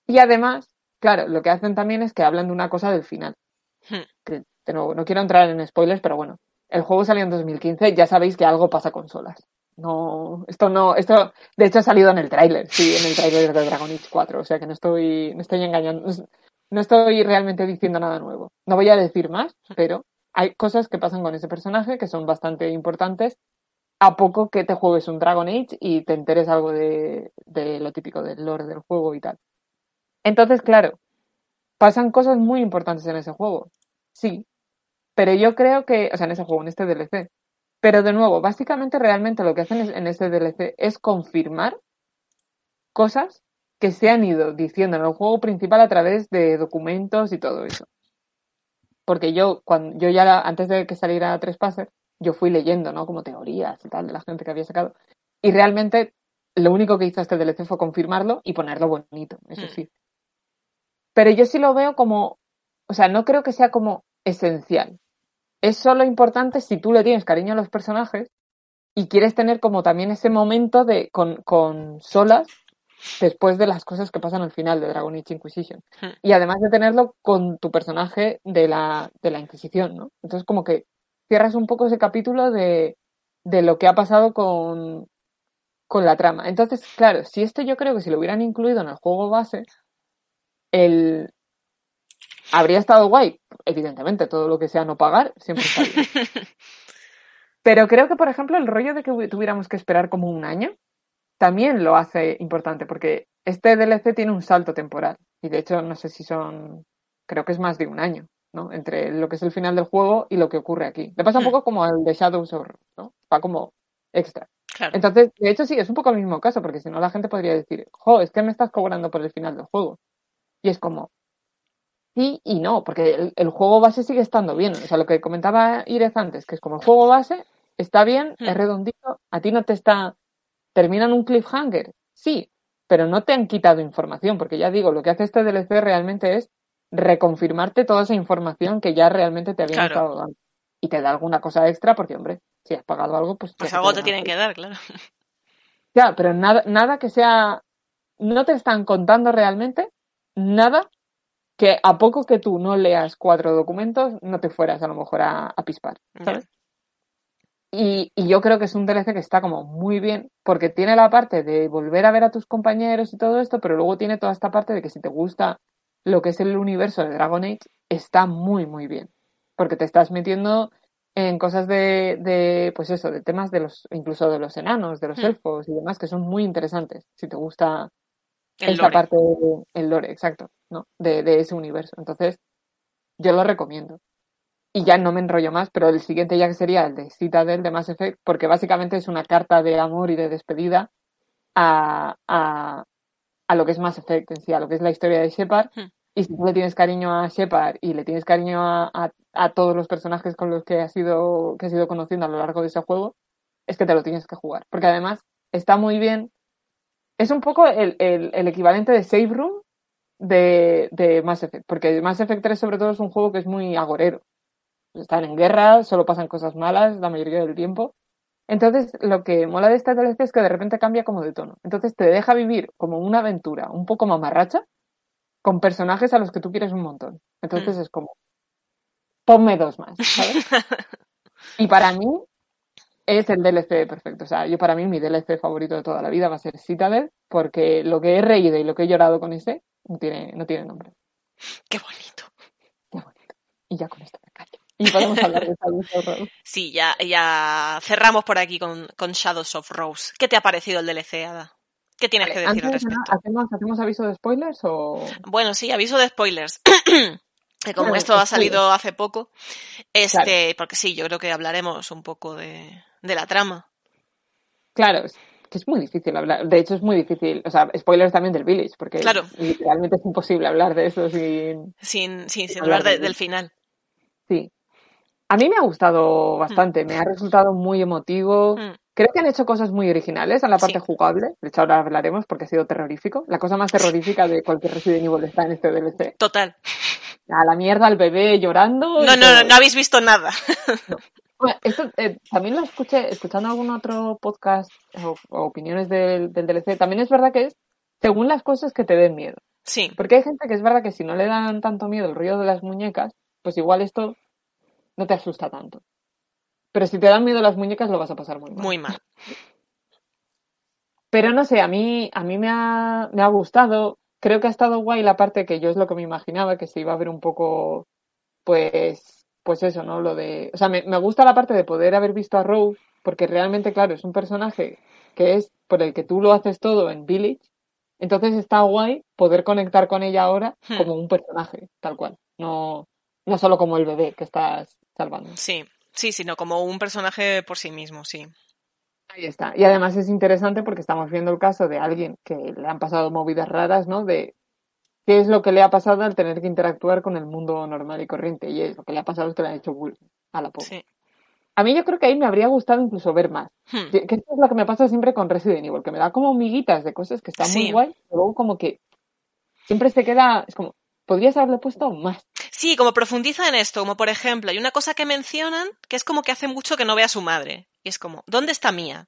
Y además, claro, lo que hacen también es que hablan de una cosa del final. Hmm. Que, de nuevo, no quiero entrar en spoilers, pero bueno, el juego salió en 2015, ya sabéis que algo pasa con solas. No, esto no, esto de hecho ha salido en el tráiler, sí, en el tráiler de Dragon Age 4, o sea que no estoy, no estoy engañando, no estoy realmente diciendo nada nuevo. No voy a decir más, pero hay cosas que pasan con ese personaje que son bastante importantes a poco que te juegues un Dragon Age y te enteres algo de, de lo típico del lore del juego y tal. Entonces, claro, pasan cosas muy importantes en ese juego. Sí, pero yo creo que, o sea, en ese juego, en este DLC. Pero de nuevo, básicamente realmente lo que hacen en este DLC es confirmar cosas que se han ido diciendo en el juego principal a través de documentos y todo eso. Porque yo, cuando yo ya antes de que saliera Trespasser, yo fui leyendo, ¿no? Como teorías y tal de la gente que había sacado. Y realmente lo único que hizo este DLC fue confirmarlo y ponerlo bonito, eso mm. sí. Pero yo sí lo veo como, o sea, no creo que sea como esencial. Es solo importante si tú le tienes cariño a los personajes y quieres tener como también ese momento de con, con solas después de las cosas que pasan al final de Dragon Age Inquisition. Hmm. Y además de tenerlo con tu personaje de la, de la Inquisición, ¿no? Entonces como que cierras un poco ese capítulo de, de lo que ha pasado con, con la trama. Entonces, claro, si esto yo creo que si lo hubieran incluido en el juego base, el... habría estado guay. Evidentemente, todo lo que sea no pagar siempre está bien. Pero creo que, por ejemplo, el rollo de que tuviéramos que esperar como un año también lo hace importante porque este DLC tiene un salto temporal y de hecho no sé si son, creo que es más de un año, ¿no? Entre lo que es el final del juego y lo que ocurre aquí. Le pasa un poco como al de Shadows of, ¿no? Va como extra. Entonces, de hecho sí, es un poco el mismo caso porque si no la gente podría decir, jo, es que me estás cobrando por el final del juego. Y es como, sí y no, porque el, juego base sigue estando bien. O sea, lo que comentaba Irez antes, que es como el juego base está bien, es hmm. redondito, a ti no te está ¿Terminan un cliffhanger? Sí, pero no te han quitado información, porque ya digo, lo que hace este DLC realmente es reconfirmarte toda esa información que ya realmente te habían estado dando. Y te da alguna cosa extra porque, hombre, si has pagado algo, pues... Pues algo te tienen que dar, claro. Ya, pero nada, nada que sea. No te están contando realmente nada que a poco que tú no leas cuatro documentos, no te fueras a lo mejor a, a pispar, ¿sabes? Y, y yo creo que es un DLC que está como muy bien, porque tiene la parte de volver a ver a tus compañeros y todo esto, pero luego tiene toda esta parte de que si te gusta lo que es el universo de Dragon Age, está muy, muy bien. Porque te estás metiendo en cosas de, de pues eso, de temas de los, incluso de los enanos, de los Hmm. elfos y demás, que son muy interesantes, si te gusta El esta lore. parte de- el lore, exacto, ¿no? De, de ese universo. Entonces, yo lo recomiendo. Y ya no me enrollo más, pero el siguiente ya que sería el de Citadel de Mass Effect, porque básicamente es una carta de amor y de despedida a, a, a lo que es Mass Effect en sí, a lo que es la historia de Shepard. Hmm. Y si tú le tienes cariño a Shepard y le tienes cariño a, a, a todos los personajes con los que has ido, que has ido conociendo a lo largo de ese juego, es que te lo tienes que jugar. Porque además está muy bien. Es un poco el, el, el equivalente de Save Room de, de Mass Effect. Porque Mass Effect 3 sobre todo es un juego que es muy agorero. Están en guerra, solo pasan cosas malas la mayoría del tiempo. Entonces, lo que mola de esta DLC es que de repente cambia como de tono. Entonces, te deja vivir como una aventura un poco mamarracha con personajes a los que tú quieres un montón. Entonces, es como, ponme dos más, ¿sabes? y para mí es el DLC perfecto. O sea, yo para mí mi DLC favorito de toda la vida va a ser Citadel, porque lo que he reído y lo que he llorado con ese no tiene, no tiene nombre. Qué bonito. Qué bonito. Y ya con esto. Y podemos hablar de Shadows of Rose. Sí, ya, ya cerramos por aquí con, con Shadows of Rose. ¿Qué te ha parecido el DLC, Ada? ¿Qué tienes que decir al de respecto? ¿hacemos, ¿Hacemos aviso de spoilers o...? Bueno, sí, aviso de spoilers. que como esto ha spoilers. salido hace poco, este, porque sí, yo creo que hablaremos un poco de, de la trama. Claro, es que es muy difícil hablar. De hecho, es muy difícil. O sea, spoilers también del Village, porque Claro. literalmente es imposible hablar de eso sin. Sin, sin, sin Hablar hablar de- del- del final. Sí. A mí me ha gustado bastante, me ha resultado muy emotivo. Mm. Creo que han hecho cosas muy originales en la parte Sí. jugable. De hecho, ahora hablaremos porque ha sido terrorífico. La cosa más terrorífica de cualquier Resident Evil está en este DLC. Total. A la mierda al bebé llorando. No, no, no, no habéis visto nada. Bueno, esto eh, también lo escuché escuchando algún otro podcast o, o opiniones del, del DLC. También es verdad que es según las cosas que te den miedo. Sí, Porque hay gente que es verdad que si no le dan tanto miedo el ruido de las muñecas, pues igual esto no te asusta tanto. Pero si te dan miedo las muñecas lo vas a pasar muy mal. muy mal. Pero no sé, a mí, a mí me ha, me ha gustado. Creo que ha estado guay la parte que yo es lo que me imaginaba, que se iba a ver un poco, pues, pues eso, ¿no? Lo de, o sea, me, me gusta la parte de poder haber visto a Rose, porque realmente, claro, es un personaje que es por el que tú lo haces todo en Village. Entonces está guay poder conectar con ella ahora Hmm. como un personaje, tal cual. No, no solo como el bebé que estás salvando. Sí, sí, sino como un personaje por sí mismo, sí. Ahí está. Y además es interesante porque estamos viendo el caso de alguien que le han pasado movidas raras, ¿no? De qué es lo que le ha pasado al tener que interactuar con el mundo normal y corriente. Y es lo que le ha pasado es que le han hecho bullying a la pobre. Sí. A mí yo creo que ahí me habría gustado incluso ver más. Hmm. Que esto es lo que me pasa siempre con Resident Evil, que me da como miguitas de cosas que están muy guay, pero luego como que siempre se queda, es como, podrías haberle puesto más. Sí, como profundiza en esto, como por ejemplo, hay una cosa que mencionan que es como que hace mucho que no ve a su madre. Y es como, ¿dónde está Mía?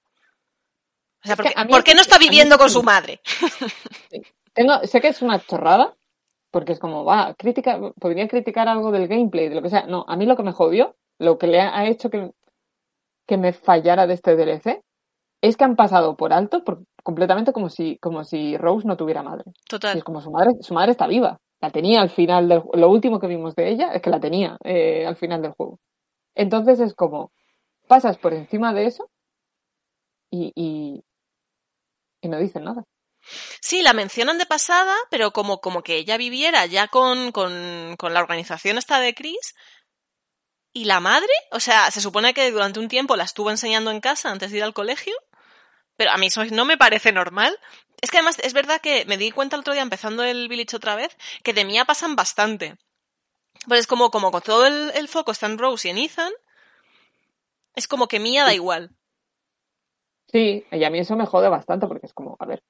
O sea, Es ¿por qué, por no está viviendo con su madre? Tengo, sé que es una chorrada, porque es como, va, crítica, podría criticar algo del gameplay, de lo que sea. No, a mí lo que me jodió, lo que le ha hecho que, que me fallara de este DLC, es que han pasado por alto por, completamente como si, como si Rose no tuviera madre. Y Total. es como su madre, su madre está viva. La tenía al final del Lo último que vimos de ella es que la tenía eh, al final del juego. Entonces es como, pasas por encima de eso y, y, y no dicen nada. Sí, la mencionan de pasada, pero como, como que ella viviera ya con, con, con la organización esta de Chris. ¿Y la madre? O sea, se supone que durante un tiempo la estuvo enseñando en casa antes de ir al colegio. Pero a mí eso no me parece normal. Es que además es verdad que me di cuenta el otro día empezando el Village otra vez que de Mía pasan bastante. Pues es como, como con todo el, el foco está en Rose y en Ethan. Es como que Mía da igual. Sí, y a mí eso me jode bastante porque es como, a ver,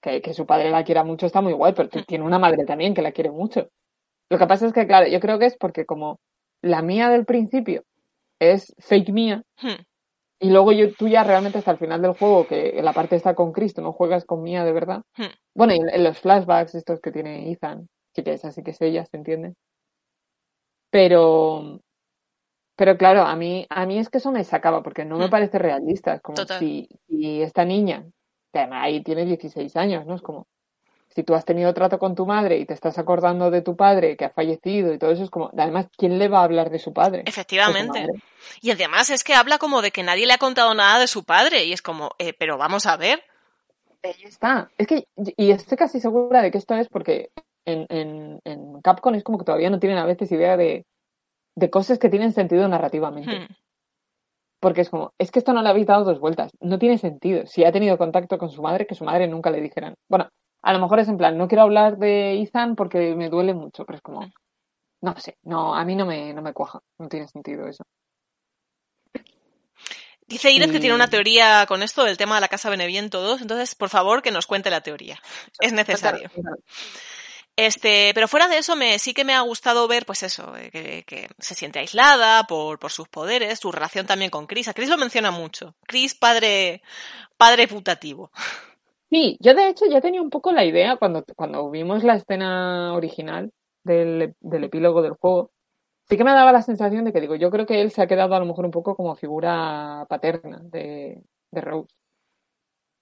que, que su padre la quiera mucho está muy guay, pero t- tiene una madre también que la quiere mucho. Lo que pasa es que, claro, yo creo que es porque como la mía del principio es fake mía, Hmm. Y luego yo, tú ya realmente hasta el final del juego, que la parte está con Cristo, no juegas con Mía de verdad. Hmm. Bueno, y en los flashbacks estos que tiene Ethan, sí que es así que es ella, ¿se entiende? Pero, pero claro, a mí, a mí es que eso me sacaba, porque no me Hmm. parece realista. Es como Total. si, si esta niña, que ahí tiene 16 años, ¿no? Es como, si tú has tenido trato con tu madre y te estás acordando de tu padre que ha fallecido y todo eso, es como, además, ¿quién le va a hablar de su padre? Su Efectivamente. Y además es que habla como de que nadie le ha contado nada de su padre y es como, eh, pero vamos a ver. Ahí está. Es que, y estoy casi segura de que esto es porque en, en, en Capcom es como que todavía no tienen a veces idea de, de cosas que tienen sentido narrativamente. Hmm. Porque es como, es que esto no le habéis dado dos vueltas. No tiene sentido. Si ha tenido contacto con su madre, que su madre nunca le dijeran. Bueno, a lo mejor es en plan, no quiero hablar de Ethan porque me duele mucho, pero es como, no sé, no, a mí no me, no me cuaja. No tiene sentido eso. Dice Ired que tiene una teoría con esto del tema de la casa Beneviento 2, entonces por favor que nos cuente la teoría. Es necesario. Este, pero fuera de eso, me, sí que me ha gustado ver, pues eso, eh, que, que se siente aislada por, por sus poderes, su relación también con Chris. A Chris lo menciona mucho. Chris, padre, padre putativo. Sí, yo de hecho ya tenía un poco la idea cuando, cuando vimos la escena original del, del epílogo del juego. Sí que me daba la sensación de que digo, yo creo que él se ha quedado a lo mejor un poco como figura paterna de, de Rose.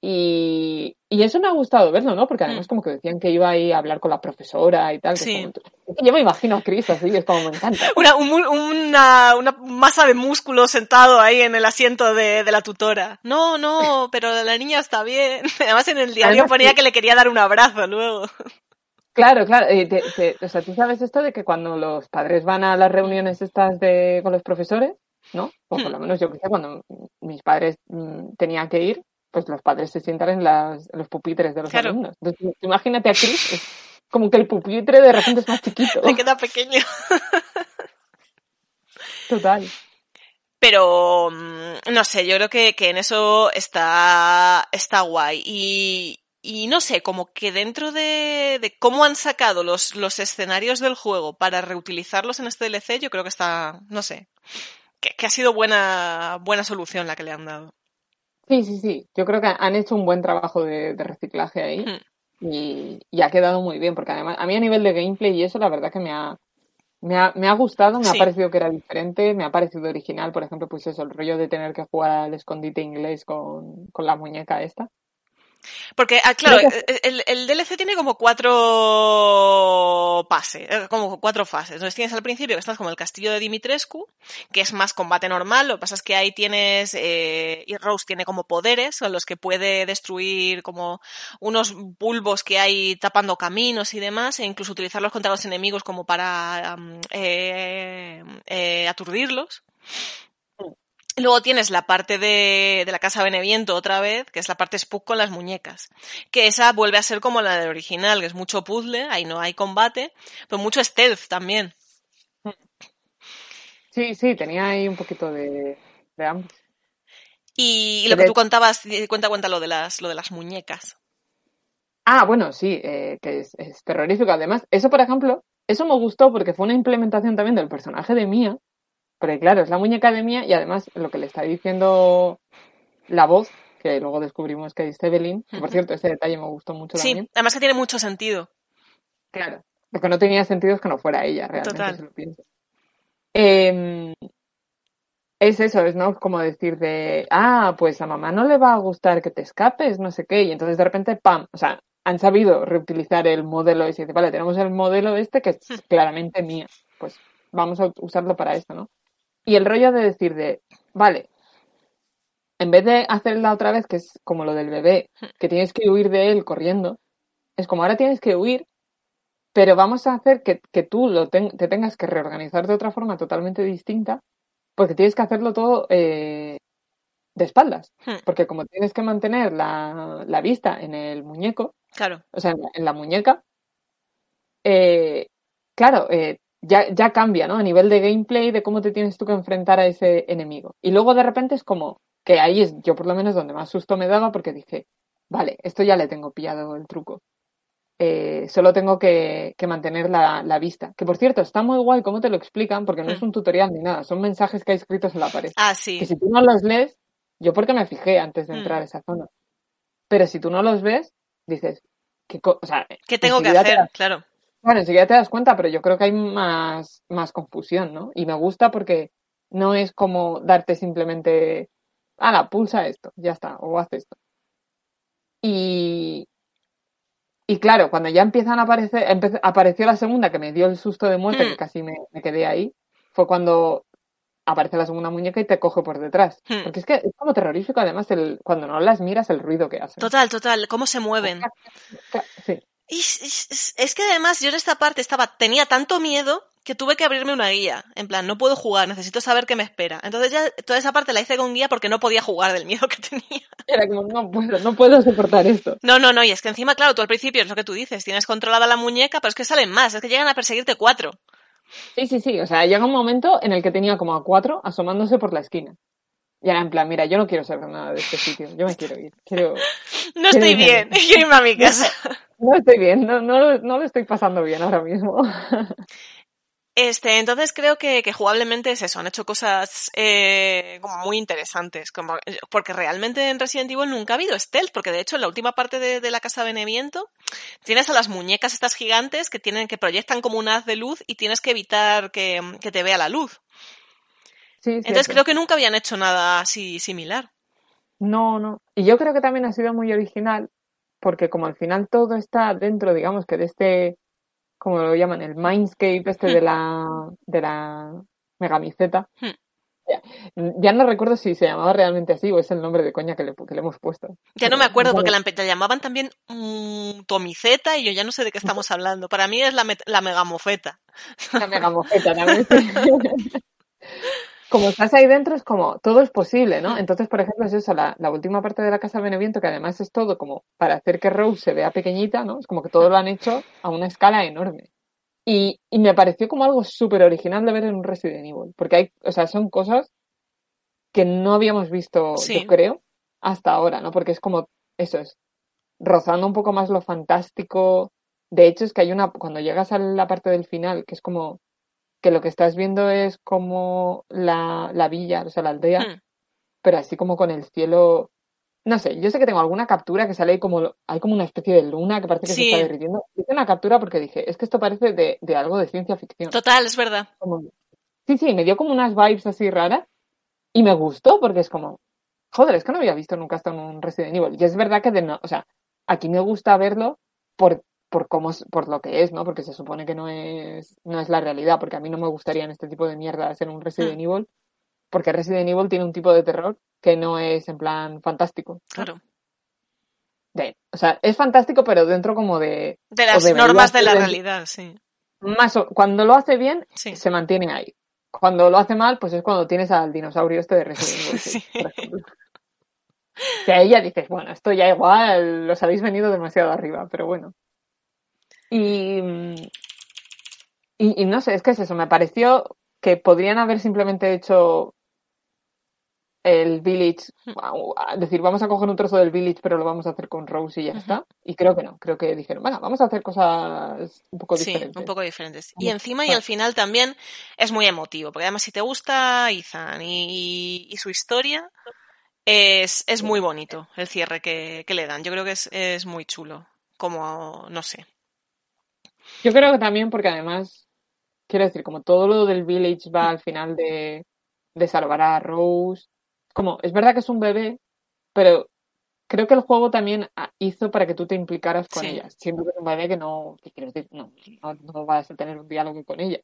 Y, y eso me ha gustado verlo, ¿no? Porque además Mm. como que decían que iba ahí a hablar con la profesora y tal. Sí. como- yo me imagino a Chris así, es como me encanta. Una, un- una, una masa de músculos sentado ahí en el asiento de, de la tutora. No, no, pero la niña está bien. Además en el diario Además, ponía que le quería dar un abrazo luego. Claro, claro. eh, te- te- o sea, tú sabes esto de que cuando los padres van a las reuniones estas de con los profesores, ¿no? O por lo menos yo que sé, cuando mis padres mm, tenían que ir, pues los padres se sientan en, las, en los pupitres de los Claro. alumnos. Entonces, imagínate a Chris, es como que el pupitre de repente es más chiquito. Le queda pequeño. Total. Pero mm, no sé, yo creo que, que en eso está, está guay. Y, y no sé, como que dentro de, de cómo han sacado los, los escenarios del juego para reutilizarlos en este DLC, yo creo que está, no sé, que, que ha sido buena, buena solución la que le han dado. Sí, sí, sí. Yo creo que han hecho un buen trabajo de, de reciclaje ahí y, y ha quedado muy bien, porque además a mí a nivel de gameplay y eso, la verdad que me ha, me ha, me ha gustado, me Sí. ha parecido que era diferente, me ha parecido original, por ejemplo, pues eso, el rollo de tener que jugar al escondite inglés con, con la muñeca esta. Porque, ah, claro, que- el, el DLC tiene como cuatro pases, eh, como cuatro fases. Entonces tienes al principio que estás como el castillo de Dimitrescu, que es más combate normal. Lo que pasa es que ahí tienes, eh, y Rose tiene como poderes con los que puede destruir como unos bulbos que hay tapando caminos y demás, e incluso utilizarlos contra los enemigos como para am, eh, eh, aturdirlos. Luego tienes la parte de, de la casa Beneviento otra vez, que es la parte Spook con las muñecas. Que esa vuelve a ser como la del original, que es mucho puzzle, ahí no hay combate, pero mucho stealth también. Sí, sí, tenía ahí un poquito de, de ambos. Y, y lo que tú contabas, cuenta, cuenta lo de las, lo de las muñecas. Ah, bueno, sí, eh, que es, es terrorífico. Además, eso, por ejemplo, eso me gustó porque fue una implementación también del personaje de Mia. Porque claro, es la muñeca de Mia y además lo que le está diciendo la voz, que luego descubrimos que es Evelyn, que por cierto, ese detalle me gustó mucho Sí, también. además que tiene mucho sentido. Claro. Lo que no tenía sentido es que no fuera ella, realmente, Total. si lo pienso. Em, es eso, es no como decir de, ah, pues a mamá no le va a gustar que te escapes, no sé qué, y entonces de repente, pam, o sea, han sabido reutilizar el modelo ese, y dice, vale, tenemos el modelo este que es Hmm. claramente mío, pues vamos a usarlo para esto, ¿no? Y el rollo de decir de, vale, en vez de hacerla otra vez, que es como lo del bebé, que tienes que huir de él corriendo, es como ahora tienes que huir, pero vamos a hacer que, que tú lo ten- te tengas que reorganizar de otra forma totalmente distinta, porque tienes que hacerlo todo eh, de espaldas, Hmm, porque como tienes que mantener la, la vista en el muñeco, Claro. o sea, en la, en la muñeca, eh, claro, eh, ya, ya cambia, ¿no? A nivel de gameplay, de cómo te tienes tú que enfrentar a ese enemigo. Y luego de repente es como que ahí es yo por lo menos donde más susto me daba porque dije, vale, esto ya le tengo pillado el truco. Eh, solo tengo que, que mantener la, la vista. Que por cierto, está muy guay cómo te lo explican, porque no es Hmm. un tutorial ni nada, son mensajes que hay escritos en la pared. Ah, sí. Que si tú no los lees, Yo porque me fijé antes de Mm. entrar a esa zona. Pero si tú no los ves, dices, ¿qué, o sea, ¿Qué tengo que te hacer? das- Claro. Bueno, enseguida te das cuenta, pero yo creo que hay más, más confusión, ¿no? Y me gusta porque no es como darte simplemente, la pulsa esto, ya está, o haz esto. Y, y claro, cuando ya empiezan a aparecer, empe- apareció la segunda que me dio el susto de muerte, que casi me, me quedé ahí, fue cuando aparece la segunda muñeca y te coge por detrás. Hmm. Porque es que es como terrorífico, además, el, cuando no las miras, el ruido que hacen. Total, total, cómo se mueven. Sí. Y es, es- que además yo en esta parte estaba, tenía tanto miedo que tuve que abrirme una guía. En plan, no puedo jugar, necesito saber qué me espera. Entonces ya toda esa parte la hice con guía porque no podía jugar del miedo que tenía. Era como, no puedo, no puedo soportar esto. No, no, no, y es que encima, claro, tú al principio es lo que tú dices, tienes controlada la muñeca, pero es que salen más, es que llegan a perseguirte cuatro. Sí, sí, sí. O sea, llega un momento en el que tenía como a cuatro asomándose por la esquina. Y era en plan, mira, yo no quiero saber nada de este sitio. Yo me quiero ir. Quiero... No estoy bien, quiero irme a mi casa. No estoy bien, no, no, lo- no lo estoy pasando bien ahora mismo. Este, entonces creo que, que jugablemente es eso, han hecho cosas eh, como muy interesantes, como, porque realmente en Resident Evil nunca ha habido stealth, porque de hecho en la última parte de, de la casa Beneviento tienes a las muñecas estas gigantes que tienen, que proyectan como un haz de luz y tienes que evitar que, que te vea la luz. Sí, Entonces creo que nunca habían hecho nada así similar. No, no. Y yo creo que también ha sido muy original, porque como al final todo está dentro, digamos que de este, como lo llaman, el mindscape este de la, de la megamiseta. Hmm. Ya, ya no recuerdo si se llamaba realmente así o es el nombre de coña que le, que le hemos puesto. Ya no me acuerdo porque la, la llamaban también mm, Tomiceta y yo ya no sé de qué estamos hablando. Para mí es la, la megamofeta. La megamofeta también. como estás ahí dentro es como todo es posible, ¿no? Entonces, por ejemplo, es eso, la, la última parte de la Casa Beneviento, que además es todo como para hacer que Rose se vea pequeñita, ¿no? Es como que todo lo han hecho a una escala enorme. Y, y me pareció como algo súper original de ver en un Resident Evil, porque hay, o sea, son cosas que no habíamos visto, Sí. yo creo, hasta ahora, ¿no? Porque es como, eso es, rozando un poco más lo fantástico. De hecho, es que hay una, cuando llegas a la parte del final, que es como que lo que estás viendo es como la, la villa, o sea, la aldea, Hmm. pero así como con el cielo. No sé, yo sé que tengo alguna captura que sale ahí como, hay como una especie de luna que parece que Sí. se está derritiendo. Hice una captura porque dije, es que esto parece de, de algo de ciencia ficción. Total, es verdad. Como- sí, sí, me dio como unas vibes así raras y me gustó porque es como, joder, es que no había visto nunca esto en un Resident Evil. Y es verdad que, de no, o sea, aquí me gusta verlo por, por cómo, es- por lo que es, ¿no? Porque se supone que no es, no es la realidad, porque a mí no me gustaría en este tipo de mierdas en un Resident Evil, porque Resident Evil tiene un tipo de terror que no es en plan fantástico. Claro. De- o sea, es fantástico, pero dentro como de, De las normas de la ser de- realidad, sí. más o- cuando lo hace bien, Sí. se mantiene ahí. Cuando lo hace mal, pues es cuando tienes al dinosaurio este de Resident Evil. Sí. 6, por ejemplo. Que a ella dices, bueno, esto ya igual, los habéis venido demasiado arriba, pero bueno. Y, y, y no sé, es que es eso, me pareció que podrían haber simplemente hecho el village, es decir, vamos a coger un trozo del village, pero lo vamos a hacer con Rose y ya está. Y creo que no, creo que dijeron, bueno, vamos a hacer cosas un poco Sí, diferentes. un poco diferentes. Y encima y al final también es muy emotivo, porque además si te gusta Ethan y, y su historia, es, es muy bonito el cierre que, que le dan. Yo creo que es, es muy chulo, como, no sé. Yo creo que también porque además, quiero decir, como todo lo del Village va al final de, de salvar a Rose, como, es verdad que es un bebé, pero creo que el juego también ah, hizo para que tú te implicaras con Sí. ella, siendo que es un bebé que no, que quiero decir, no, no, no vas a tener un diálogo con ella.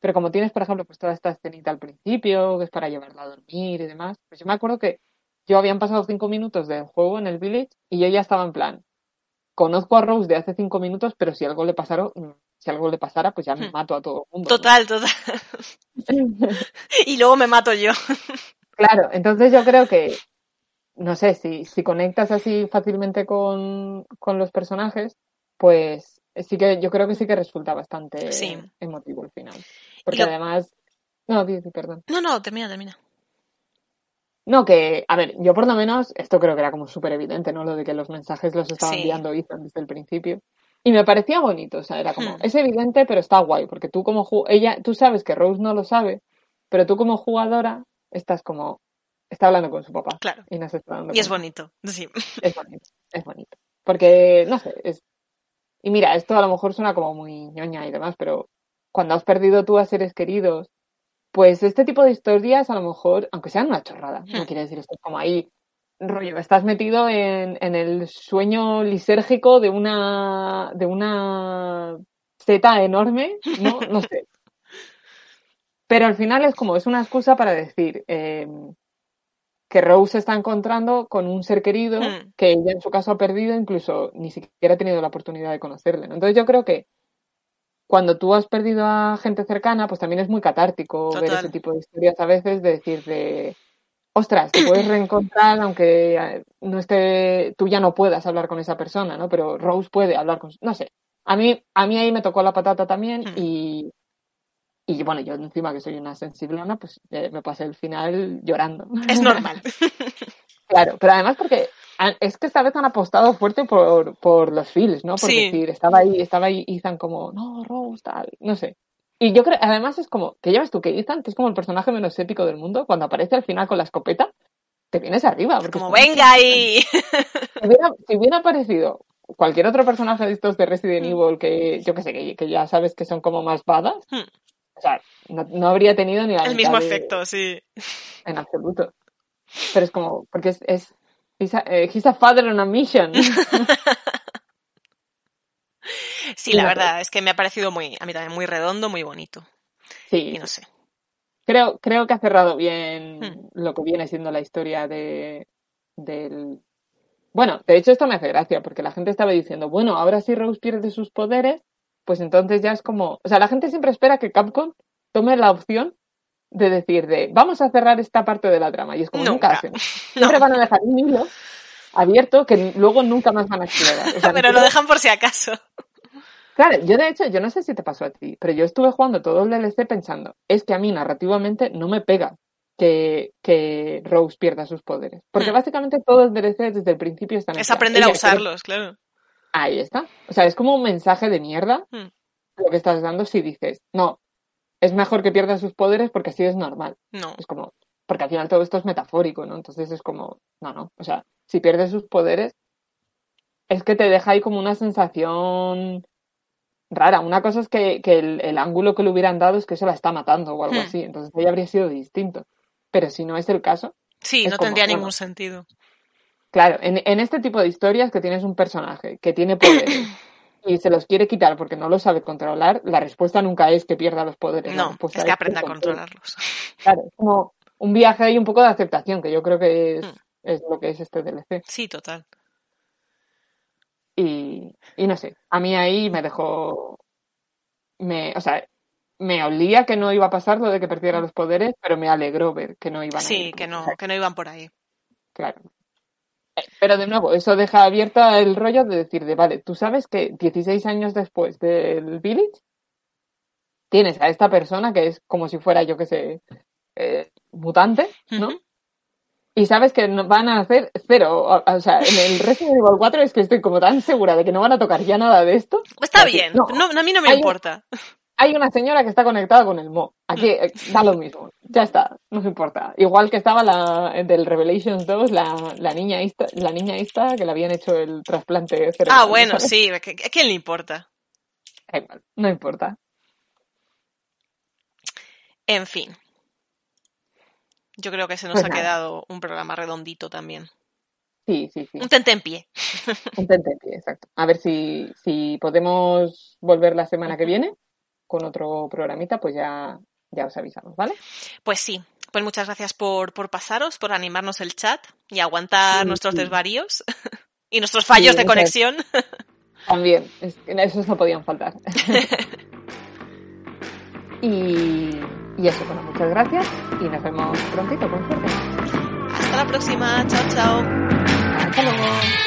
Pero como tienes, por ejemplo, pues toda esta escenita al principio, que es para llevarla a dormir y demás, pues yo me acuerdo que yo habían pasado cinco minutos del juego en el Village y yo ya estaba en plan, conozco a Rose de hace cinco minutos, pero si algo le pasara, si algo le pasara, pues ya me Hmm. mato a todo el mundo. ¿no? Total, total. y luego me mato yo. Claro, entonces yo creo que, no sé, si, si conectas así fácilmente con, con los personajes, pues sí que yo creo que sí que resulta bastante Sí. emotivo el final. Porque lo- además, no, perdón. No, no, termina, termina. No, que, a ver, yo por lo menos, esto creo que era como súper evidente, ¿no? Lo de que los mensajes los estaba Sí. enviando Ethan desde el principio. Y me parecía bonito, o sea, era como, Hmm. es evidente, pero está guay, porque tú como ella, tú sabes que Rose no lo sabe, pero tú como jugadora estás como, está hablando con su papá. Claro. Y no se está dando Y es bonito, sí. Es bonito, es bonito. Porque, no sé, es... Y mira, esto a lo mejor suena como muy ñoña y demás, pero cuando has perdido tú a seres queridos, pues este tipo de historias a lo mejor, aunque sean una chorrada, no Hmm. quiere decir esto como ahí, rollo, estás metido en, en el sueño lisérgico de una, de una zeta enorme, ¿no? No sé. Pero al final es como, es una excusa para decir, eh, que Rose se está encontrando con un ser querido Hmm. que ella en su caso ha perdido, incluso ni siquiera ha tenido la oportunidad de conocerle. ¿no? Entonces yo creo que cuando tú has perdido a gente cercana, pues también es muy catártico ver ese tipo de historias a veces, de decir de, ostras, te puedes reencontrar aunque eh, no esté, tú ya no puedas hablar con esa persona, ¿no? Pero Rose puede hablar con, no sé. A mí, a mí ahí me tocó la patata también Hmm. y, y bueno, yo encima que soy una sensiblona, pues eh, me pasé el final llorando. Es normal. Claro, pero además porque han- es que esta vez han apostado fuerte por, por los feels, ¿no? Por Sí. decir, estaba ahí, estaba ahí Ethan como, no, Rose, tal, no sé. Y yo creo, además es como, que llevas tú que Ethan, que es como el personaje menos épico del mundo, cuando aparece al final con la escopeta, te vienes arriba. Porque es Como, como, venga ahí. Si hubiera, si hubiera aparecido cualquier otro personaje de estos de Resident Mm. Evil que, yo que sé, que, que ya sabes que son como más badas, Hmm. o sea, no, no habría tenido ni la El mismo de- efecto, sí. en absoluto. Pero es como, porque es, es he's, a, eh, he's a father on a mission. Sí, la No. verdad es que me ha parecido muy, a mí también muy redondo, muy bonito. Sí, Y no sé. creo, creo que ha cerrado bien Hmm. lo que viene siendo la historia de del bueno, de hecho esto me hace gracia, porque la gente estaba diciendo, bueno, ahora si Rose pierde sus poderes, pues entonces ya es como, o sea, la gente siempre espera que Capcom tome la opción de decir de vamos a cerrar esta parte de la trama y es como nunca, Nunca. hacen. No, Siempre van a dejar un hilo abierto que luego nunca más van a explorar. O sea, pero lo dejan por si acaso. Claro, yo de hecho, yo no sé si te pasó a ti, pero yo estuve jugando todo el DLC pensando, es que a mí narrativamente no me pega que, que Rose pierda sus poderes. Porque Hmm. básicamente todos los DLC desde el principio están en Es aprender a usarlos, claro. Ahí está. O sea, es como un mensaje de mierda Hmm. lo que estás dando si dices, no, es mejor que pierda sus poderes porque así es normal. No. Es como, porque al final todo esto es metafórico, ¿no? Entonces es como, no, no. O sea, si pierde sus poderes, es que te deja ahí como una sensación rara. Una cosa es que, que el, el ángulo que le hubieran dado es que se la está matando o algo Hmm. así. Entonces ahí habría sido distinto. Pero si no es el caso, Sí, no como, tendría bueno. ningún sentido. claro, en, en este tipo de historias que tienes un personaje que tiene poderes y se los quiere quitar porque no lo sabe controlar, la respuesta nunca es que pierda los poderes. No, respuesta es que aprenda a controlarlos. Claro, es como un viaje ahí un poco de aceptación, que yo creo que es, Hmm. es lo que es este DLC. Sí, total. Y, y no sé, a mí ahí me dejó. Me, o sea, me olía que no iba a pasar lo de que perdiera los poderes, pero me alegró ver que no iban a Sí, ir. que no, que no iban por ahí. claro. Eh, Pero de nuevo, eso deja abierta el rollo de decir de, vale, tú sabes que 16 años después del Village tienes a esta persona que es como si fuera, yo que sé, eh, mutante, ¿no? Y sabes que van a hacer cero. O, sea, en el Resident Evil 4 es que estoy como tan segura de que no van a tocar ya nada de esto. Está Así, bien, no. no, a mí no me Hay importa. Hay una señora que está conectada con el Mo. Aquí eh, da lo mismo. Ya está, no se importa. Igual que estaba la del Revelations 2, la, la niña esta, la niña esta que le habían hecho el trasplante cerebral. Ah, bueno, ¿sabes? sí, ¿a quién le importa? Da igual, no importa. En fin. Yo creo que se nos Pues ha nada. quedado un programa redondito también. Sí, sí, sí. Un tentempié. Un tentempié, exacto. A ver si, si podemos volver la semana que viene con otro programita, pues ya, ya os avisamos, ¿vale? Pues sí. Pues muchas gracias por, por pasaros, por animarnos el chat y aguantar Sí, nuestros sí. desvaríos y nuestros fallos Sí, de es. conexión. También, es- esos no podían faltar. y, y eso, bueno, muchas gracias y nos vemos prontito, con suerte. Hasta la próxima. Chao, chao. Hasta luego.